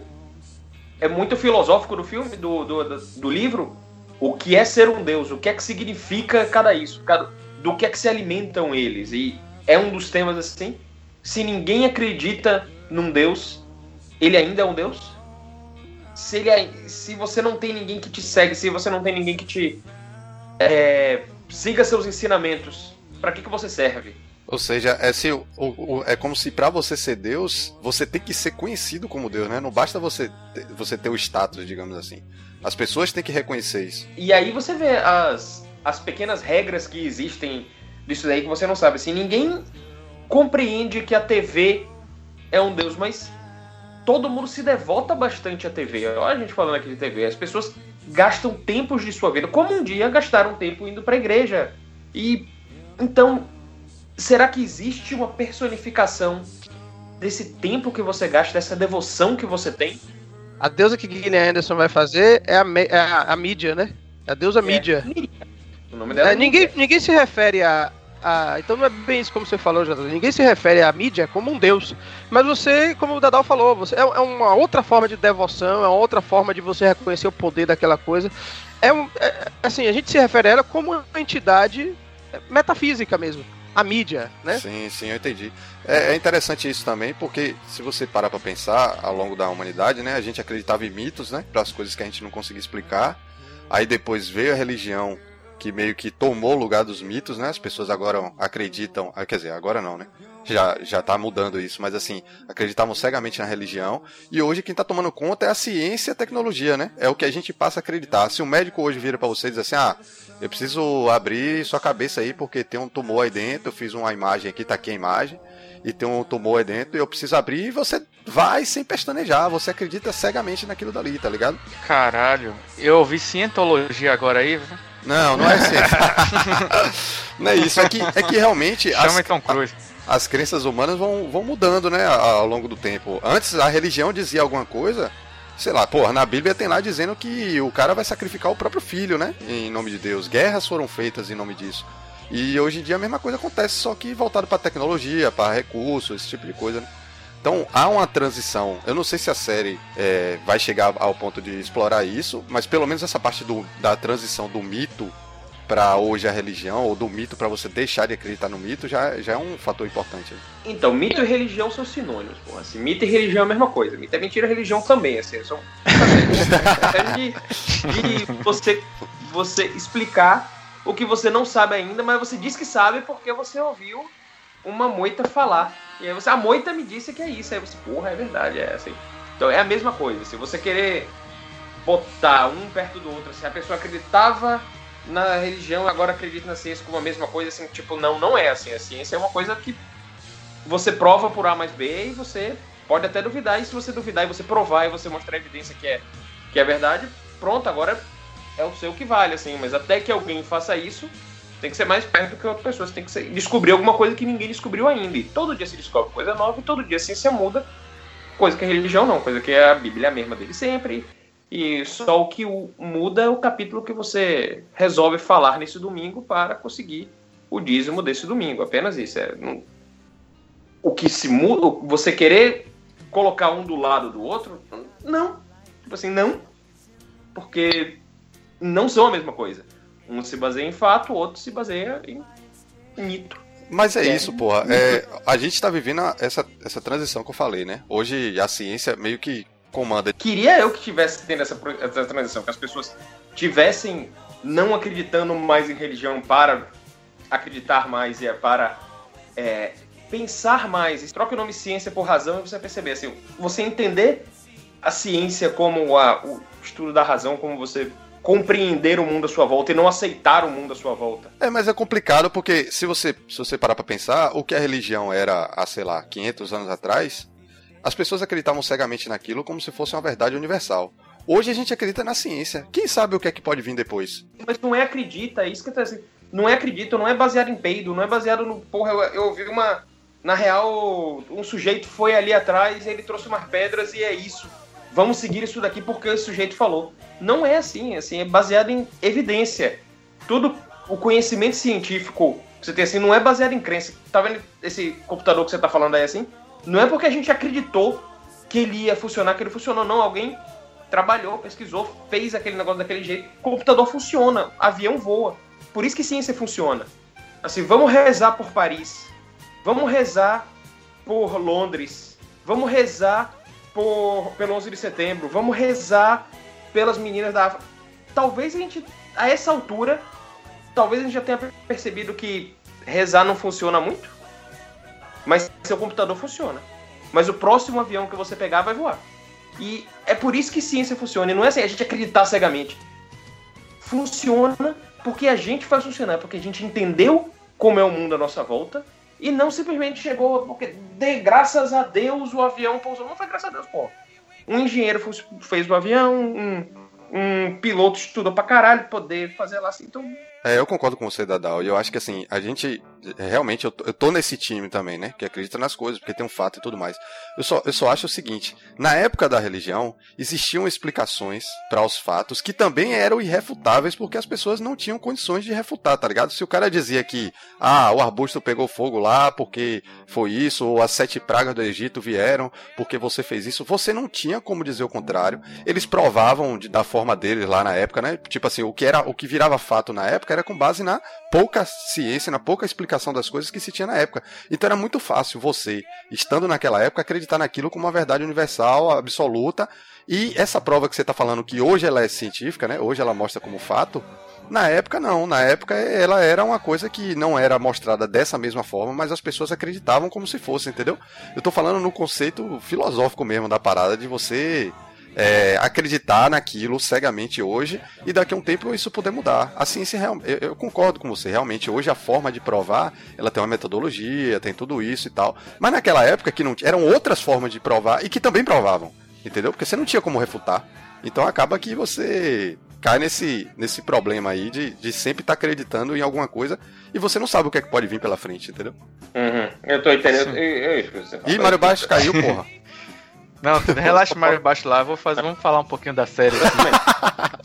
é muito filosófico do filme, do, do, do, livro, o que é ser um deus, o que é que significa cada isso, cada, do que é que se alimentam eles. E é um dos temas assim. Se ninguém acredita num deus, ele ainda é um deus? Se, ele, é- se você não tem ninguém que te segue, se você não tem ninguém que te é, siga seus ensinamentos, para que, que você serve? Ou seja, é, se, o, o- é como se pra você ser Deus, você tem que ser conhecido como Deus, né? Não basta você ter, você ter o status, digamos assim. As pessoas têm que reconhecer isso. E aí você vê as, as pequenas regras que existem disso daí que você não sabe. Assim, ninguém compreende que a TV é um deus, mas todo mundo se devota bastante à TV. Olha a gente falando aqui de TV. As pessoas gastam tempos de sua vida, como um dia gastaram tempo indo pra igreja. E então, será que existe uma personificação desse tempo que você gasta, dessa devoção que você tem? A deusa que Guilherme Anderson vai fazer é a, é a, a mídia, né? A deusa mídia. O nome dela É, ninguém, ninguém se refere a, a- Então não é bem isso como você falou, Jota. Ninguém se refere à mídia como um deus. Mas você, como o Dadal falou, você, é, é uma outra forma de devoção, é uma outra forma de você reconhecer o poder daquela coisa. É, um, é- assim, a gente se refere a ela como uma entidade metafísica mesmo. A mídia, né? Sim, sim, eu entendi. É, é interessante isso também, porque se você parar pra pensar, ao longo da humanidade, né, a gente acreditava em mitos, né, para as coisas que a gente não conseguia explicar. Aí depois veio a religião que meio que tomou o lugar dos mitos, né? As pessoas agora acreditam, ah, quer dizer, agora não, né? Já, já tá mudando isso, mas assim, acreditavam cegamente na religião. E hoje quem tá tomando conta é a ciência e a tecnologia, né? É o que a gente passa a acreditar. Se um médico hoje vira pra você e diz assim, ah, eu preciso abrir sua cabeça aí porque tem um tumor aí dentro, eu fiz uma imagem aqui, tá aqui a imagem, e tem um tumor aí dentro, e eu preciso abrir, e você vai sem pestanejar, você acredita cegamente naquilo dali, tá ligado? Caralho, eu ouvi cientologia agora aí. Não, não é assim. não é isso, é que, é que realmente as, Chama Tom Cruise. as crenças humanas vão, vão mudando, né, ao longo do tempo. Antes a religião dizia alguma coisa, sei lá, porra, na Bíblia tem lá dizendo que o cara vai sacrificar o próprio filho, né, em nome de Deus. Guerras foram feitas em nome disso. E hoje em dia a mesma coisa acontece, só que voltado para tecnologia, para recursos, esse tipo de coisa, né? Então há uma transição. Eu não sei se a série é, vai chegar ao ponto de explorar isso, mas pelo menos essa parte do, da transição do mito para hoje a religião, ou do mito para você deixar de acreditar no mito, já, já é um fator importante. Então, mito e religião são sinônimos, porra. Assim, mito e religião é a mesma coisa. Mito é mentira, religião também, assim. São de, de você, você explicar o que você não sabe ainda, mas você diz que sabe porque você ouviu uma moita falar. E aí você, a moita me disse que é isso. Aí você, porra, é verdade, é assim. Então é a mesma coisa. Se você querer botar um perto do outro, assim, a pessoa acreditava na religião, agora acredita na ciência como a mesma coisa, assim, tipo, não, não é assim. A ciência é uma coisa que você prova por A mais B e você pode até duvidar. E se você duvidar e você provar e você mostrar evidência que é, que é verdade, pronto, agora é o seu que vale, assim. Mas até que alguém faça isso, tem que ser mais perto do que outra pessoa. Tem que ser- descobrir alguma coisa que ninguém descobriu ainda. E todo dia se descobre coisa nova e todo dia a ciência muda. Coisa que a religião não, coisa que a Bíblia é a mesma dele sempre. E só o que muda é o capítulo que você resolve falar nesse domingo para conseguir o dízimo desse domingo. Apenas isso. É, não- o que se muda, você querer colocar um do lado do outro, não. Tipo assim, não. Porque não são a mesma coisa. Um se baseia em fato, o outro se baseia em mito. Mas é É. isso, porra. É, a gente tá vivendo essa, essa transição que eu falei, né? Hoje a ciência meio que comanda. Queria eu que tivesse tendo essa, essa transição, que as pessoas tivessem não acreditando mais em religião para acreditar mais e é para é, pensar mais. Troca o nome ciência por razão e você vai perceber, assim, você entender a ciência como a- o estudo da razão, como você compreender o mundo à sua volta e não aceitar o mundo à sua volta. É, mas é complicado porque se você, se você parar pra pensar, o que a religião era há, sei lá, 500 anos atrás, as pessoas acreditavam cegamente naquilo como se fosse uma verdade universal. Hoje a gente acredita na ciência. Quem sabe o que é que pode vir depois? Mas não é acredita, é isso que eu tô dizendo. Não é acredita, não é baseado em peido, não é baseado no. Porra, eu, eu ouvi uma. Na real, um sujeito foi ali atrás, ele trouxe umas pedras e é isso. Vamos seguir isso daqui porque o sujeito falou. Não é assim, assim, é baseado em evidência. Tudo o conhecimento científico que você tem assim não é baseado em crença. Tá vendo esse computador que você tá falando aí assim? Não é porque a gente acreditou que ele ia funcionar, que ele funcionou, não. Alguém trabalhou, pesquisou, fez aquele negócio daquele jeito. O computador funciona, avião voa. Por isso que ciência funciona. Assim, vamos rezar por Paris. Vamos rezar por Londres. Vamos rezar por, pelo 11 de setembro. Vamos rezar pelas meninas da África. Talvez a gente, a essa altura, talvez a gente já tenha percebido que rezar não funciona muito. Mas seu computador funciona. Mas o próximo avião que você pegar vai voar. E é por isso que ciência funciona. E não é assim a gente acreditar cegamente. Funciona porque a gente faz funcionar, porque a gente entendeu como é o mundo à nossa volta e não simplesmente chegou porque de graças a Deus o avião pousou. Não foi graças a Deus, pô. Um engenheiro fez- o avião, um, um piloto estudou pra caralho poder fazer lá assim. Então, É, eu concordo com você, Dadal. E eu acho que assim, a gente. Realmente, eu tô, eu tô nesse time também, né? Que acredita nas coisas, porque tem um fato e tudo mais. Eu só, eu só acho o seguinte: na época da religião, existiam explicações para os fatos que também eram irrefutáveis, porque as pessoas não tinham condições de refutar, tá ligado? Se o cara dizia que, ah, o arbusto pegou fogo lá porque foi isso, ou as sete pragas do Egito vieram porque você fez isso, você não tinha como dizer o contrário. Eles provavam de- da forma deles lá na época, né? Tipo assim, o que era, o que virava fato na época era com base na pouca ciência, na pouca explicação das coisas que se tinha na época. Então era muito fácil você, estando naquela época, acreditar naquilo como uma verdade universal, absoluta. E essa prova que você está falando que hoje ela é científica, né? Hoje ela mostra como fato. Na época não, na época ela era uma coisa que não era mostrada dessa mesma forma, mas as pessoas acreditavam como se fosse, entendeu? Eu tô falando no conceito filosófico mesmo da parada de você é, acreditar naquilo cegamente hoje e daqui a um tempo isso poder mudar. A ciência, real- eu, eu concordo com você, realmente, hoje a forma de provar, ela tem uma metodologia, tem tudo isso e tal. Mas naquela época que não eram outras formas de provar e que também provavam, entendeu? Porque você não tinha como refutar. Então acaba que você cai nesse, nesse problema aí de, de sempre estar acreditando em alguma coisa e você não sabe o que é que pode vir pela frente, entendeu? uhum, eu tô entendendo. Eu, você fala. Ih, Mário Baixo caiu, porra. Não, relaxa, Mário Baixo lá. Vou fazer, vamos falar um pouquinho da série aqui.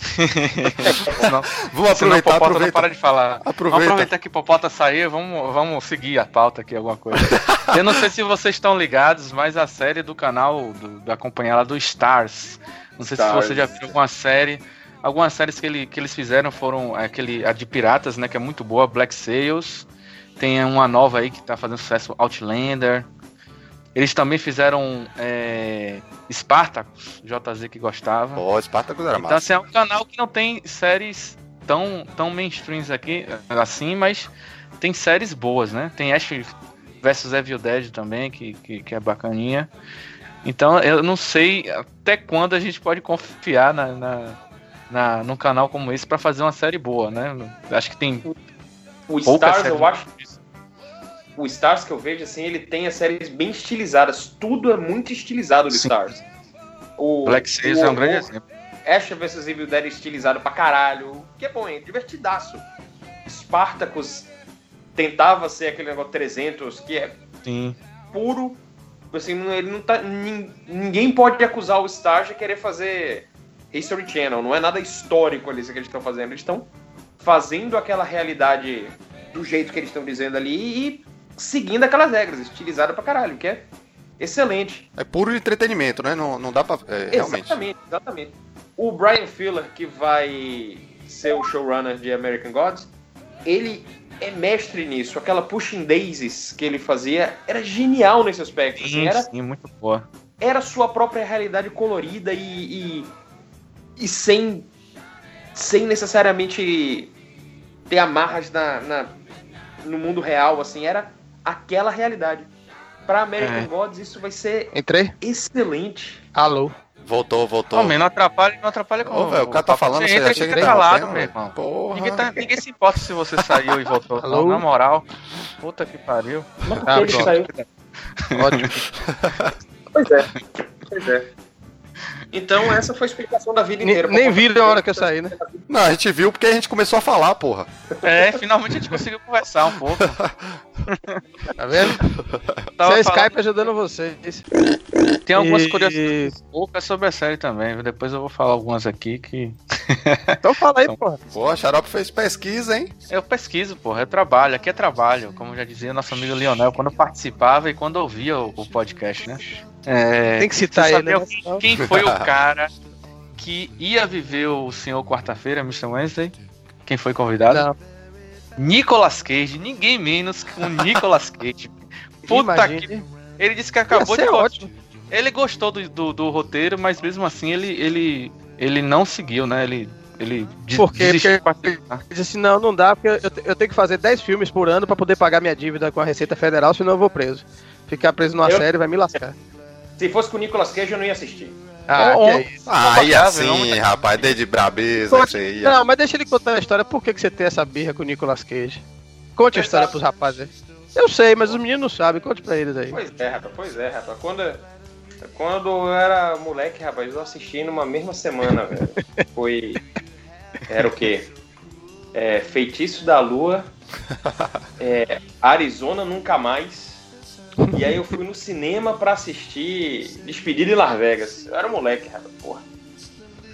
senão, Vamos senão o aproveitar, Popota não aproveita. para de falar. Vamos Aproveita. aproveitar que o Popota saiu, vamos, vamos seguir a pauta aqui, alguma coisa. Eu não sei se vocês estão ligados, mas a série do canal do, da companhia lá do Stars. Não sei Stars. se você já viu alguma série. Algumas séries que, ele, que eles fizeram foram aquele, a de Piratas, né? Que é muito boa, Black Sails. Tem uma nova aí que tá fazendo sucesso, Outlander. Eles também fizeram é, Spartacus, JZ que gostava. Ó, Spartacus era Então, massa. assim, é um canal que não tem séries tão, tão mainstreams aqui, assim, mas tem séries boas, né? Tem Ash vs Evil Dead também, que, que, que é bacaninha. Então, eu não sei até quando a gente pode confiar na, na, na- num canal como esse pra fazer uma série boa, né? Acho que tem O Stars, séries eu acho. O Stars que eu vejo, assim, ele tem as séries bem estilizadas. Tudo é muito estilizado do Sim. Stars. O, Black o- é um grande exemplo. Ash vs Evil Dead é estilizado pra caralho. Que é bom, é divertidaço. Spartacus tentava ser aquele negócio 300, que é Sim. puro. Assim, ele não tá. nin- Ninguém pode acusar o Stars de querer fazer History Channel. Não é nada histórico ali isso que eles estão fazendo. Eles estão fazendo aquela realidade do jeito que eles estão dizendo ali e seguindo aquelas regras, estilizada pra caralho, que é excelente. É puro entretenimento, né? Não, não dá pra. é, realmente. Exatamente, exatamente. O Brian Fuller, que vai ser o showrunner de American Gods, ele é mestre nisso. Aquela pushing daisies que ele fazia era genial nesse aspecto. assim, Sim, era, sim, muito boa. era sua própria realidade colorida e, e, e sem, sem necessariamente ter amarras na, na- no mundo real, assim, era aquela realidade. Pra American É. Gods isso vai ser Entrei? excelente. Alô? Voltou, voltou. Homem, não atrapalha, não atrapalha com Ô, velho, o cara tá falando, você entra e chega fica calado, meu velho. irmão. Porra. Ninguém, tá- ninguém se importa se você saiu e voltou. Alô? Não, na moral. Puta que pariu. Mas por Ah, ele saiu? Ótimo. Pois é. Pois é. Então essa foi a explicação da vida nem inteira. nem viram a hora que eu saí, né? Não, a gente viu porque a gente começou a falar, porra. É, finalmente a gente conseguiu conversar um pouco. Tá vendo? Tava Isso é falando- Skype ajudando vocês. Tem algumas E- curiosidades poucas sobre a série também, viu? Depois eu vou falar algumas aqui que. Então fala aí, porra. Pô, a Xarope fez pesquisa, hein? Eu pesquiso, porra, é trabalho, aqui é trabalho, como já dizia nosso amigo Lionel, quando participava e quando ouvia o, o podcast, né? É, Tem que citar ele, né? quem, foi o cara que ia viver o senhor quarta-feira, Mr. Wednesday? Quem foi convidado? Não. Nicolas Cage, ninguém menos que o Nicolas Cage. Puta Imagine. que. Ele disse que acabou de ótimo. Ele gostou do, do, do roteiro, mas mesmo assim ele, ele, ele não seguiu, né? Ele, ele Porque- participar. Ele disse assim, não, não dá, porque eu, eu tenho que fazer 10 filmes por ano pra poder pagar minha dívida com a Receita Federal, senão eu vou preso. Ficar preso numa Eu- série vai me lascar. Se fosse com o Nicolas Cage, eu não ia assistir. Ah, Ó, que é isso. Aí Confortável, assim, não, rapaz, desde brabeza você ia. Não, mas deixa ele contar a história. Por que, que você tem essa birra com o Nicolas Cage? Conte a história pros rapazes aí. Eu sei, mas os meninos não sabem. Conte pra eles aí. Pois é, rapaz, pois é, rapaz. Quando, quando eu era moleque, rapaz, eu assisti numa mesma semana, velho. Foi. Era o quê? É, Feitiço da Lua, é, Arizona Nunca Mais. E aí eu fui no cinema pra assistir Despedida em Las Vegas. Eu era moleque, rapaz, porra.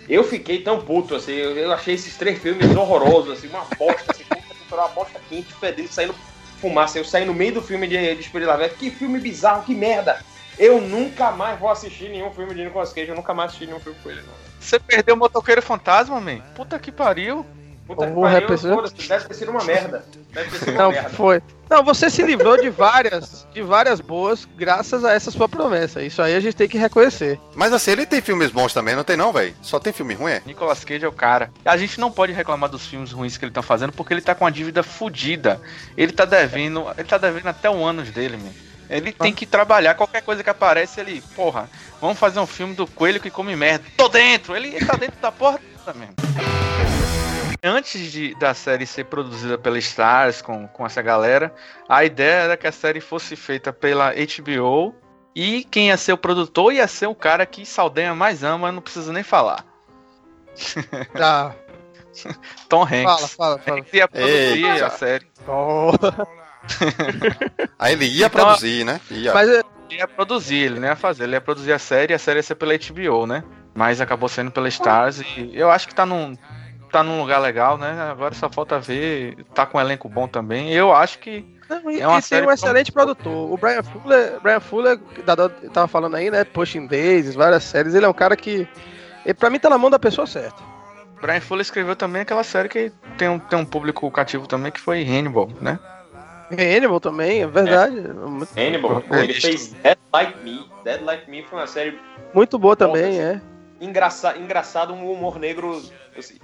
Eu fiquei tão puto, assim, eu, achei esses três filmes horrorosos, assim, uma bosta, assim, uma bosta quente, fedendo, saindo fumaça. Eu saí no meio do filme de Despedida em Las Vegas. Que filme bizarro, que merda! Eu nunca mais vou assistir nenhum filme de Nicolas Cage, eu nunca mais assisti nenhum filme com ele, não. Você perdeu o motoqueiro fantasma, man? Puta que pariu. Puta que pariu, deve ter sido uma merda. Deve ter sido uma Não, merda. foi. Não, você se livrou de várias, de várias boas graças a essa sua promessa. Isso aí a gente tem que reconhecer. Mas assim, ele tem filmes bons também, não tem não, velho? Só tem filme ruim, é? Nicolas Cage é o cara. A gente não pode reclamar dos filmes ruins que ele tá fazendo porque ele tá com a dívida fodida. Ele tá devendo, ele tá devendo até um anos dele, man. Ele tem que trabalhar, qualquer coisa que aparece, ele, porra, vamos fazer um filme do coelho que come merda. Tô dentro! Ele, ele tá dentro da porta mesmo. Antes de, da série ser produzida pela Stars com, com essa galera, a ideia era que a série fosse feita pela HBO e quem ia ser o produtor ia ser o cara que Saldanha mais ama, não preciso nem falar. Ah, Tom Hanks. fala, fala, fala. Hanks ia produzir Eita. a série. Oh, Aí ele ia Então, produzir, né? Ia. mas é, Ele ia produzir, ele não ia fazer, ele ia produzir a série e a série ia ser pela HBO, né? Mas acabou sendo pela Stars e eu acho que tá num, tá num lugar legal, né? Agora só falta ver, tá com um elenco bom também. Eu acho que Não, e, É uma e tem série um excelente produtor. O Brian Fuller, Brian Fuller, da, da, tava falando aí, né? Pushing Days, várias séries. Ele é um cara que, ele, pra mim, tá na mão da pessoa certa. Brian Fuller escreveu também aquela série que tem um, tem um público cativo também, que foi Hannibal, né? Hannibal também, é verdade. Muito, Hannibal, ele fez Dead Like Me. Dead Like Me foi uma série muito boa também, é. engraça, engraçado, um humor negro. assim.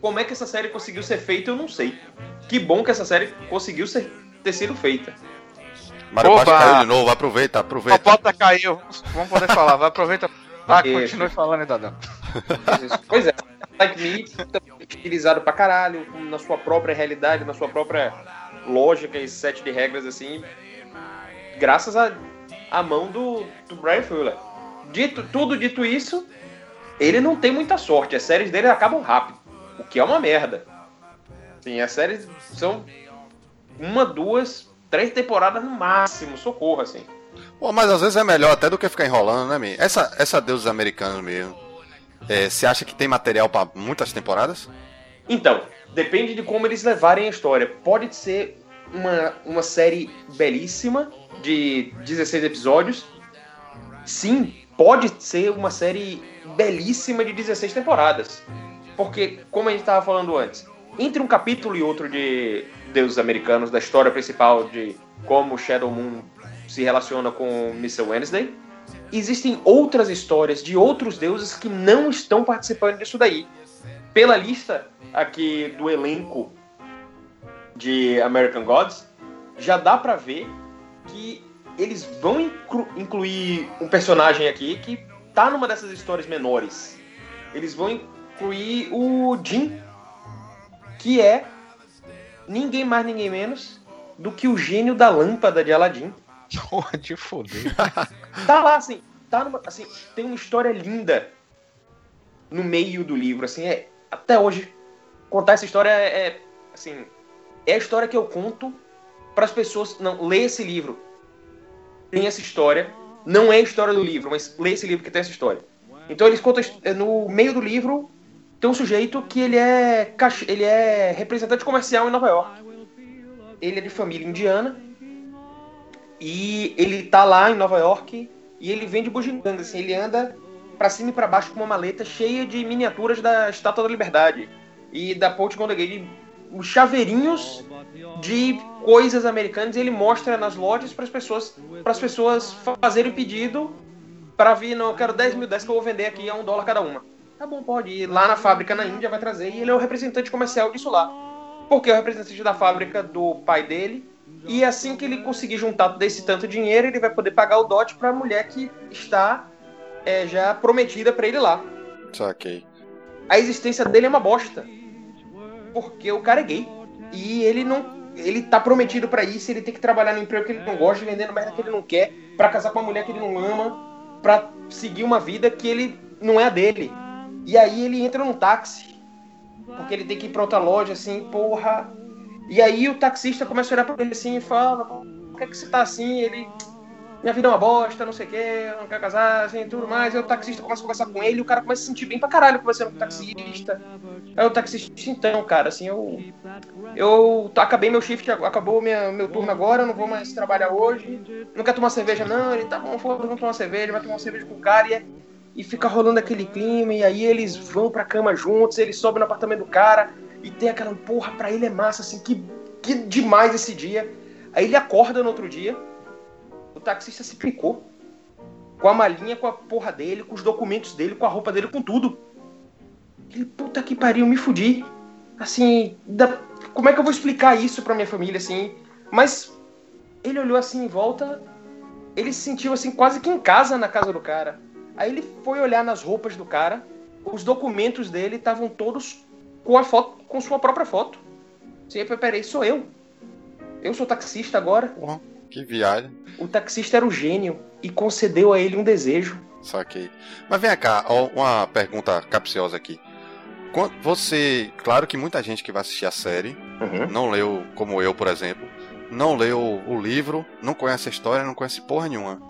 Como é que essa série conseguiu ser feita, eu não sei. Que bom que essa série conseguiu ser, ter sido feita. Baixo Oba! caiu de novo, aproveita, A aproveita. bota caiu, vamos, poder falar, vai, aproveita. Vai, Isso. continue falando, Dadão. Pois é, Like Me, também utilizado pra caralho, na sua própria realidade, na sua própria lógica e set de regras, assim, graças à à mão do, do Brian Fuller. Dito, tudo dito isso, ele não tem muita sorte, as séries dele acabam rápido, o que é uma merda. Sim, as séries são uma, duas, três temporadas no máximo, socorro, assim. Pô, mas às vezes é melhor até do que ficar enrolando, né, Mi? Essa, essa deuses americanos mesmo. é, Você acha que tem material pra muitas temporadas? Então, depende de como eles levarem a história. Pode ser uma, uma série belíssima de 16 episódios. Sim, pode ser uma série belíssima de 16 temporadas. Porque, como a gente estava falando antes, entre um capítulo e outro de deuses americanos, da história principal de como Shadow Moon se relaciona com Mr. Wednesday. Existem outras histórias de outros deuses que não estão participando disso daí. Pela lista aqui do elenco de American Gods, já dá pra ver que eles vão inclu- incluir um personagem aqui que tá numa dessas histórias menores. Eles vão incluir o Jin, que é ninguém mais, ninguém menos do que o gênio da lâmpada de Aladdin. Porra, de foder. Tá lá, assim, tá numa, assim, tem uma história linda no meio do livro, assim, é, até hoje, contar essa história é, é, assim, é a história que eu conto para as pessoas, não, lê esse livro, tem essa história, não é a história do livro, mas lê esse livro que tem essa história. Então eles contam, no meio do livro, tem um sujeito que ele é, ele é representante comercial em Nova York. Ele é de família indiana, e ele tá lá em Nova York e ele vende bugiganga, assim, ele anda pra cima e pra baixo com uma maleta cheia de miniaturas da Estátua da Liberdade e da Ponte Golden Gate, os chaveirinhos de coisas americanas e ele mostra nas lojas para as pessoas para as pessoas fazerem pedido para vir, não, eu quero 10 mil dessas que eu vou vender aqui a um dólar cada uma. Tá bom, pode ir lá na fábrica na Índia, vai trazer e ele é o representante comercial disso lá. Porque é o representante da fábrica do pai dele e assim que ele conseguir juntar desse tanto dinheiro, ele vai poder pagar o dote para a mulher que está é, já prometida para ele lá. Saquei. A existência dele é uma bosta. Porque o cara é gay. E ele não. Ele tá prometido para isso, ele tem que trabalhar no emprego que ele não gosta, vendendo merda que ele não quer, para casar com uma mulher que ele não ama, para seguir uma vida que ele não é a dele. E aí ele entra num táxi. Porque ele tem que ir pra outra loja, assim, porra. E aí o taxista começa a olhar pra ele assim e fala, por que, que você tá assim? Ele. Minha vida é uma bosta, não sei o que, não quero casar, assim, tudo mais. Aí o taxista começa a conversar com ele e o cara começa a se sentir bem pra caralho conversando com o taxista. Aí o taxista, então, cara, assim, eu. Eu acabei meu shift, acabou minha, meu turno agora, não vou mais trabalhar hoje. Não quer tomar cerveja, não? Ele tá bom, foda, vamos tomar cerveja, vai tomar cerveja com o cara e, é- e fica rolando aquele clima. E aí eles vão pra cama juntos, eles sobem no apartamento do cara e tem aquela porra pra ele é massa, assim, que, que demais esse dia. Aí ele acorda no outro dia, o taxista se picou. Com a malinha, com a porra dele, com os documentos dele, com a roupa dele, com tudo. Ele, puta que pariu, me fudi. Assim, da- como é que eu vou explicar isso pra minha família, assim? Mas ele olhou assim em volta, ele se sentiu assim quase que em casa na casa do cara. Aí ele foi olhar nas roupas do cara, os documentos dele estavam todos com a foto, com sua própria foto. Assim, peraí, sou eu. Eu sou taxista agora. Porra, que viagem. O taxista era o gênio e concedeu a ele um desejo. Saquei. Mas vem cá, ó, uma pergunta capciosa aqui. Você, claro que muita gente que vai assistir a série não leu, como eu, por exemplo, não leu o livro, não conhece a história, não conhece porra nenhuma.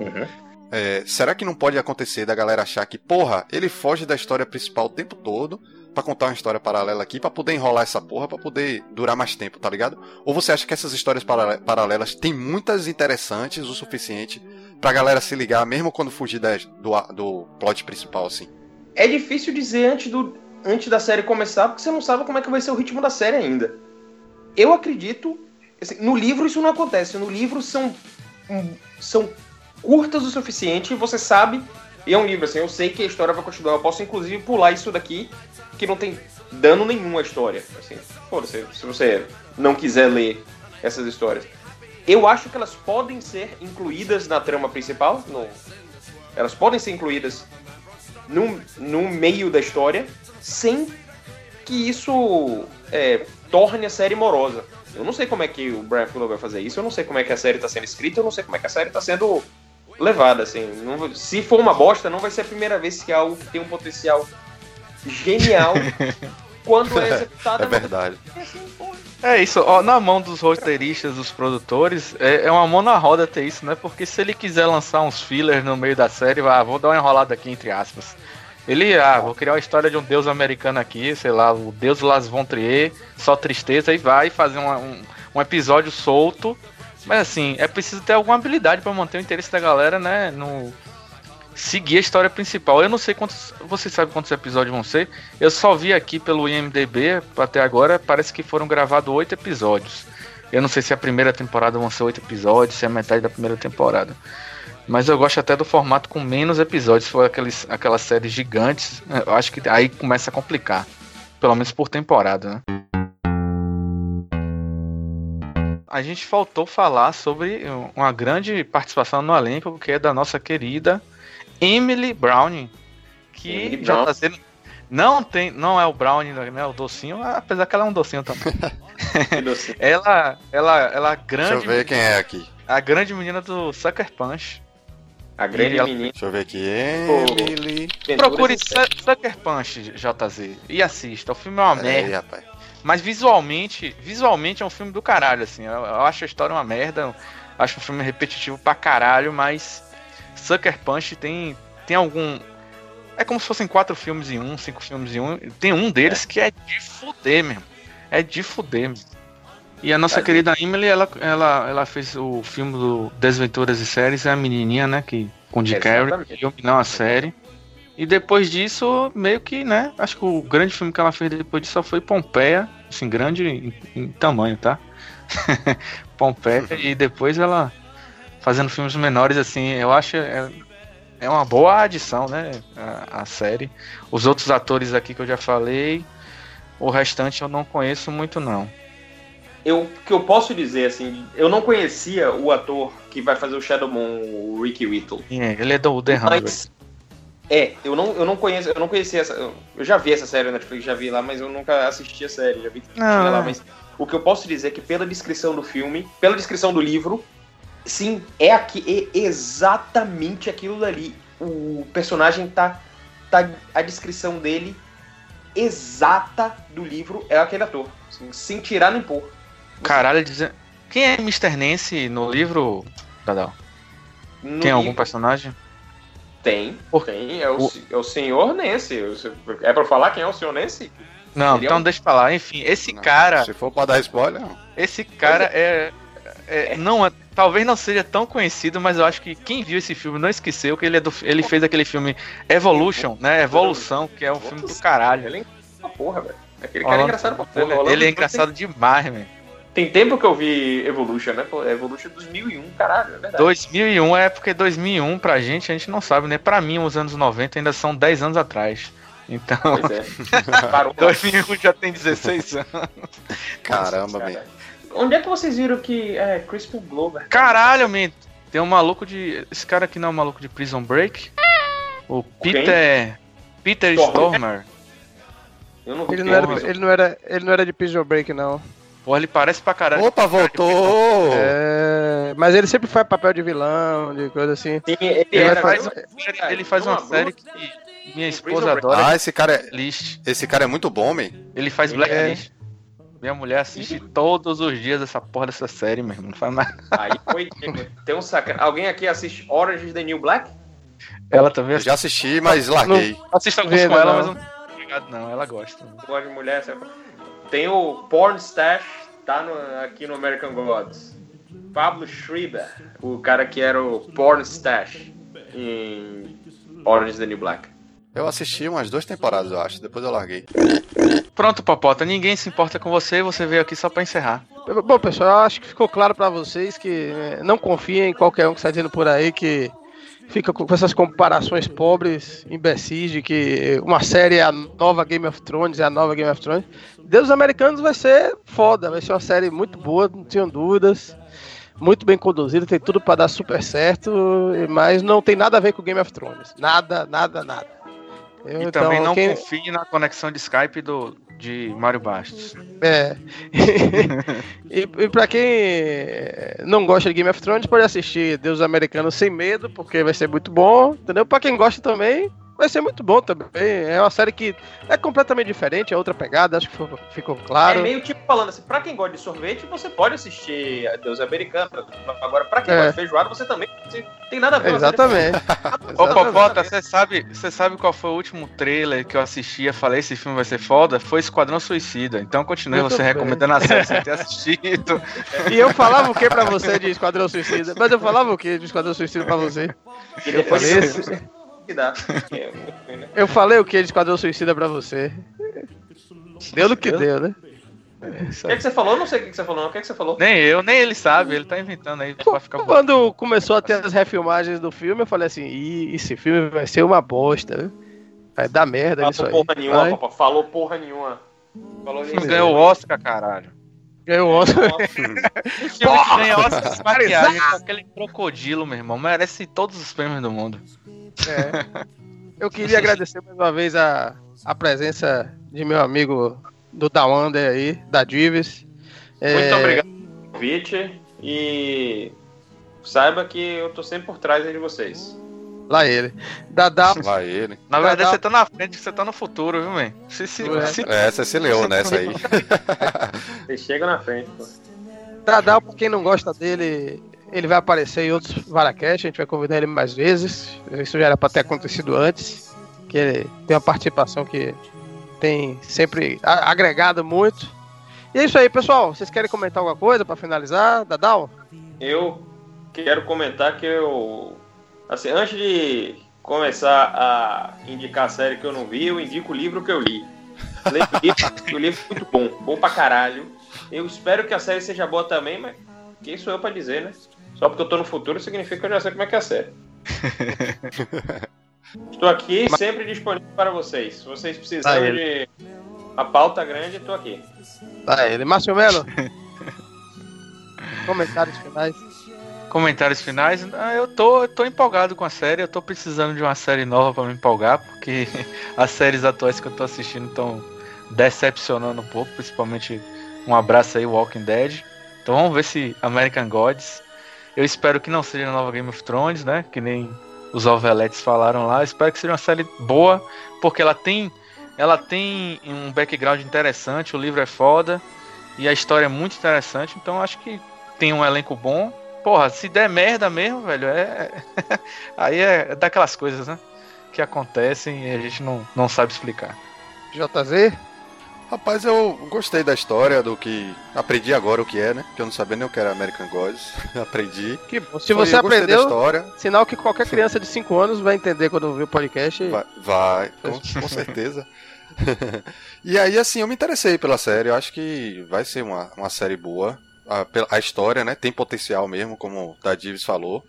É, será que não pode acontecer da galera achar que, porra, ele foge da história principal o tempo todo pra contar uma história paralela aqui, pra poder enrolar essa porra, pra poder durar mais tempo, tá ligado? Ou você acha que essas histórias parale- paralelas têm muitas interessantes o suficiente pra galera se ligar, mesmo quando fugir das- do, do plot principal, assim? É difícil dizer antes, do, antes da série começar, porque você não sabe como é que vai ser o ritmo da série ainda. Eu acredito. assim, no livro isso não acontece. No livro são, são curtas o suficiente e você sabe. E é um livro, assim, eu sei que a história vai continuar. Eu posso, inclusive, pular isso daqui, que não tem dano nenhum à história. Assim, foda-se, se você não quiser ler essas histórias. Eu acho que elas podem ser incluídas na trama principal. no- elas podem ser incluídas no, no meio da história, sem que isso é, torne a série morosa. Eu não sei como é que o Brian Fuller vai fazer isso, eu não sei como é que a série está sendo escrita, eu não sei como é que a série está sendo levada, assim. Não se for uma bosta, não vai ser a primeira vez que algo que tem um potencial genial quando é executado. É verdade. É isso, ó, na mão dos roteiristas, dos produtores, é, é uma mão na roda ter isso, né? Porque se ele quiser lançar uns fillers no meio da série, vai, ah, vou dar uma enrolada aqui, entre aspas. Ele, ah, vou criar uma história de um deus americano aqui, sei lá, o deus Las Von Trier, só tristeza, e vai fazer uma- um, um episódio solto. Mas assim, é preciso ter alguma habilidade pra manter o interesse da galera, né? No, seguir a história principal. Eu não sei quantos. Você sabe quantos episódios vão ser? Eu só vi aqui pelo IMDB até agora, parece que foram gravados oito episódios. Eu não sei se a primeira temporada vão ser oito episódios, se é a metade da primeira temporada. Mas eu gosto até do formato com menos episódios, se for aqueles, aquelas séries gigantes. Eu acho que aí começa a complicar. Pelo menos por temporada, né? A gente faltou falar sobre uma grande participação no elenco, que é da nossa querida Emily Browning. Que Emily já Brown. tá sendo. Não tem, não é o Brownie, né? O docinho, apesar que ela é um docinho também. Que doce. ela, ela, ela é a Deixa grande, eu ver quem é aqui. a grande menina do Sucker Punch. A grande ela- menina. Deixa eu ver aqui. Emily. Procure Su- Sucker Punch, JZ, e assista. O filme é uma merda, rapaz. Mas visualmente, visualmente é um filme do caralho, assim. Eu, eu acho a história uma merda, acho um filme repetitivo pra caralho, mas Sucker Punch tem, tem algum... É como se fossem quatro filmes em um, cinco filmes em um. Tem um deles que é de fuder mesmo. É de fuder mesmo. E a nossa É. querida Emily, ela, ela, ela fez o filme do Desventuras e Séries, é a menininha, né, que, com o Jim Carrey, não a série. E depois disso, meio que, né, acho que o grande filme que ela fez depois disso só foi Pompeia, assim, grande em, em tamanho, tá? Pompeia, e depois ela fazendo filmes menores, assim, eu acho é, é uma boa adição, né, a, a série. Os outros atores aqui que eu já falei, o restante eu não conheço muito, não. Eu, o que eu posso dizer, assim, eu não conhecia o ator que vai fazer o Shadow Moon, o Ricky Whittle. É, ele é do The. Mas, é, eu não, eu não conheço, eu não conhecia essa. Eu eu já vi essa série na Netflix, já vi lá, mas eu nunca assisti a série, já vi que Não, tinha lá, mas o que eu posso dizer é que pela descrição do filme, pela descrição do livro, sim, é aqui é exatamente aquilo dali. O personagem tá tá a descrição dele exata do livro é aquele ator, assim, sem tirar nem pôr. Caralho, dizendo. Quem é Mr. Nancy no livro, Dadal? No Tem algum livro- personagem? Tem, Por- tem, é o, o- é o senhor Nancy. É pra falar quem é o senhor Nancy? Não, Ele é então um- deixa eu falar. Enfim, esse Não, cara, Se for pra dar spoiler, não. esse cara é, é- não é- talvez não seja tão conhecido, mas eu acho que quem viu esse filme não esqueceu que ele é do, ele fez aquele filme Evolution, né? Evolução, que é um filme do caralho. Ele é uma porra, velho. Aquele cara é engraçado pra porra. Ele, ele é engraçado demais, velho. Tem, tem tempo que eu vi Evolution, né? Pô, Evolution 2001, caralho, é verdade. 2001 é porque 2001 pra gente, a gente não sabe, né? Pra mim, os anos 90 ainda são 10 anos atrás. Então, Pois é. Parou. 2001 já tem 16 anos. Caramba, Cara. man. Onde é que vocês viram que é Crispin Glover? Caralho, man. Tem um maluco de. Esse cara aqui não é um maluco de Prison Break? O Peter. Peter Stormer. Stormer. Eu não vi Ele quem não, era, é, ele, não era, ele não era de Prison Break, não. Porra, ele parece pra caralho. Opa, voltou! É, mas ele sempre faz papel de vilão, de coisa assim. Sim, ele, Ele era- faz, eu- ele, ele faz uma série que minha esposa adora. Ah, esse cara é, Blacklist. esse cara é muito bom, man. Ele faz Ele é. Blacklist. Minha mulher assiste todos os dias essa porra dessa série, meu irmão. Não faz nada. Aí foi. Tem um saca. Alguém aqui assiste Orange is the New Black? Ela também Eu assiste. já assisti, mas larguei. Assiste alguns Vendo, com ela, não. mas não não. Ela gosta. Gosta de mulher, sabe? Tem o Porn Stash, tá no- aqui no American Gods. Pablo Schreiber, o cara que era o Porn Stash em Orange is the New Black. Eu assisti umas duas temporadas, eu acho. Depois eu larguei. Pronto, Popota. Ninguém se importa com você. Você veio aqui só pra encerrar. Bom, pessoal, eu acho que ficou claro pra vocês que é, não confiem em qualquer um que está dizendo por aí que fica com essas comparações pobres, imbecis, de que uma série é a nova Game of Thrones, é a nova Game of Thrones. Deus Americanos vai ser foda, vai ser uma série muito boa, não tenho dúvidas. Muito bem conduzida, tem tudo pra dar super certo, mas não tem nada a ver com Game of Thrones. Nada, nada, nada. Eu, E também não quem- confie na conexão de Skype do, de Mário Bastos. É. e, e pra quem não gosta de Game of Thrones, pode assistir Deus Americanos sem medo, porque vai ser muito bom, entendeu? Pra quem gosta também, vai ser muito bom também. É uma série que é completamente diferente, é outra pegada, acho que ficou, claro. É meio tipo falando assim, pra quem gosta de sorvete, você pode assistir Deus Americano. Agora, pra quem É. gosta de feijoada, você também você- tem nada a ver. Exatamente. Ô, Exatamente. Popota, você sabe, você sabe qual foi o último trailer que eu assisti e falei esse filme vai ser foda? Foi Esquadrão Suicida. Então continue Muito você bem. recomendando a série sem ter assistido. E eu falava o que pra você de Esquadrão Suicida? Mas eu falava o que de Esquadrão Suicida pra você? E Eu falei esse- que dá. É, né? Eu falei o que de Esquadrão Suicida pra você? Deu no que deu, né? Isso O que, é que você falou? Não sei o que, você falou. não. O que, é que você falou? Nem eu, nem ele sabe, ele tá inventando aí pra ficar bom. Quando começou a ter as refilmagens do filme, eu falei assim, Ih, esse filme vai ser uma bosta, viu? Vai dar merda Falou aí. porra nenhuma, Vai. papai. Falou porra nenhuma. Falou O nem ganhou o Oscar, caralho. Ganhou o Oscar. O que ganha Oscar de maquiagem com aquele crocodilo, meu irmão, merece todos os prêmios do mundo. É. Eu queria agradecer mais uma vez a, a presença de meu amigo do Dawander aí, da Dives. É, Muito obrigado pelo convite e saiba que eu tô sempre por trás aí de vocês. Lá ele. Dadá. Lá ele. Na verdade, Dadá. você tá na frente, você tá no futuro, viu, man? Se, se, É. se- É, você se leu nessa aí. Vocês chegam na frente, pô. Dadá, pra quem não gosta dele, ele vai aparecer em outros Varacast, a gente vai convidar ele mais vezes. Isso já era pra ter acontecido antes. Que ele tem uma participação que tem sempre agregado muito. E é isso aí, pessoal. Vocês querem comentar alguma coisa pra finalizar? Dadal? Eu quero comentar que eu. Assim, antes de começar a indicar a série que eu não vi, eu indico o livro que eu li. Leio o livro, o livro é muito bom, bom pra caralho. Eu espero que a série seja boa também, mas quem sou eu pra dizer, né? Só porque eu tô no futuro significa que eu já sei como é que é a série. Estou aqui sempre disponível para vocês. Se vocês precisarem de a pauta grande, estou aqui. Tá ele. Márcio Melo? Comentários finais. Comentários finais. Ah, eu, tô, eu tô empolgado com a série, eu tô precisando de uma série nova pra me empolgar, porque as séries atuais que eu tô assistindo estão decepcionando um pouco, principalmente um abraço aí, Walking Dead. Então vamos ver se American Gods. Eu espero que não seja a nova Game of Thrones, né? Que nem os Oveletes falaram lá. Eu espero que seja uma série boa, porque ela tem, ela tem um background interessante, o livro é foda e a história é muito interessante. Então acho que tem um elenco bom. Porra, se der merda mesmo, velho, é. Aí é daquelas coisas, né? Que acontecem e a gente não, não sabe explicar. JZ? Rapaz, eu gostei da história, do que. Aprendi agora o que é, né? Que eu não sabia nem o que era American Gods. Aprendi. Que bom. Se Foi- você aprendeu, história. sinal que qualquer criança de 5 anos vai entender quando ouvir o podcast. Vai, vai com, com certeza. e aí, assim, eu me interessei pela série. Eu acho que vai ser uma, uma série boa. A, a história, né? Tem potencial mesmo, como o Dadives falou.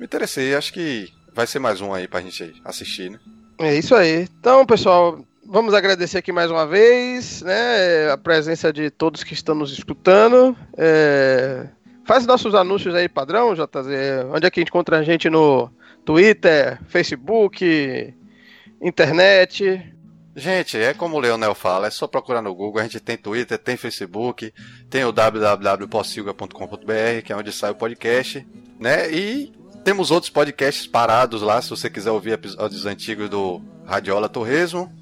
Me interessei. Acho que vai ser mais um aí pra gente assistir, né? É isso aí. Então, pessoal, vamos agradecer aqui mais uma vez, né? A presença de todos que estão nos escutando. É, Faz nossos anúncios aí, padrão, JZ. Onde é que encontra a gente no Twitter, Facebook, internet? Gente, é como o Leonel fala, é só procurar no Google, a gente tem Twitter, tem Facebook, tem o www.possilga.com.br, que é onde sai o podcast, né? E temos outros podcasts parados lá, se você quiser ouvir episódios antigos do Radiola Torresmo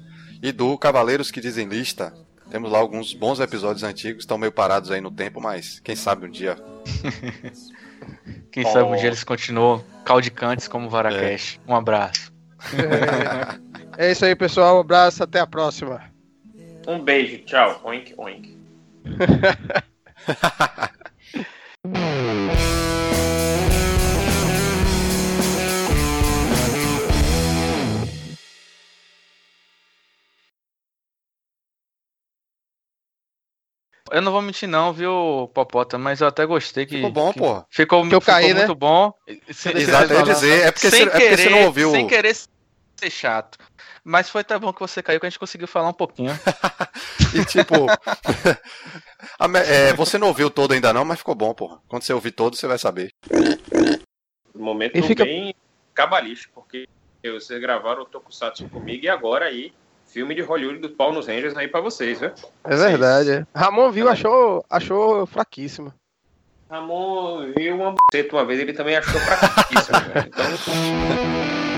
e do Cavaleiros que Dizem Lista. Temos lá alguns bons episódios antigos, estão meio parados aí no tempo, mas quem sabe um dia. Quem Oh. sabe um dia eles continuam caudicantes como Varacash. Um abraço. É isso aí, pessoal. Um abraço, até a próxima. Um beijo, tchau. Oink, oink. Eu não vou mentir não, viu, Popota, mas eu até gostei que... Ficou bom, que- pô. Ficou, Que eu ficou caí, né? muito bom. Deixa eu Exato, eu ia falar. dizer, é porque, sem você, é porque querer, você não ouviu. sem querer ser chato. Mas foi tão bom que você caiu que a gente conseguiu falar um pouquinho. E tipo. a é, você não ouviu todo ainda não, mas ficou bom, porra. Quando você ouvir todo, você vai saber. Momento E fica- bem cabalístico, porque vocês gravaram o Tokusatsu comigo e agora aí, filme de Hollywood do Paul nos Rangers aí pra vocês, viu? É verdade. é. Ramon viu, achou, achou fraquíssimo. Ramon viu uma buceta uma vez, ele também achou fraquíssimo. velho. Então,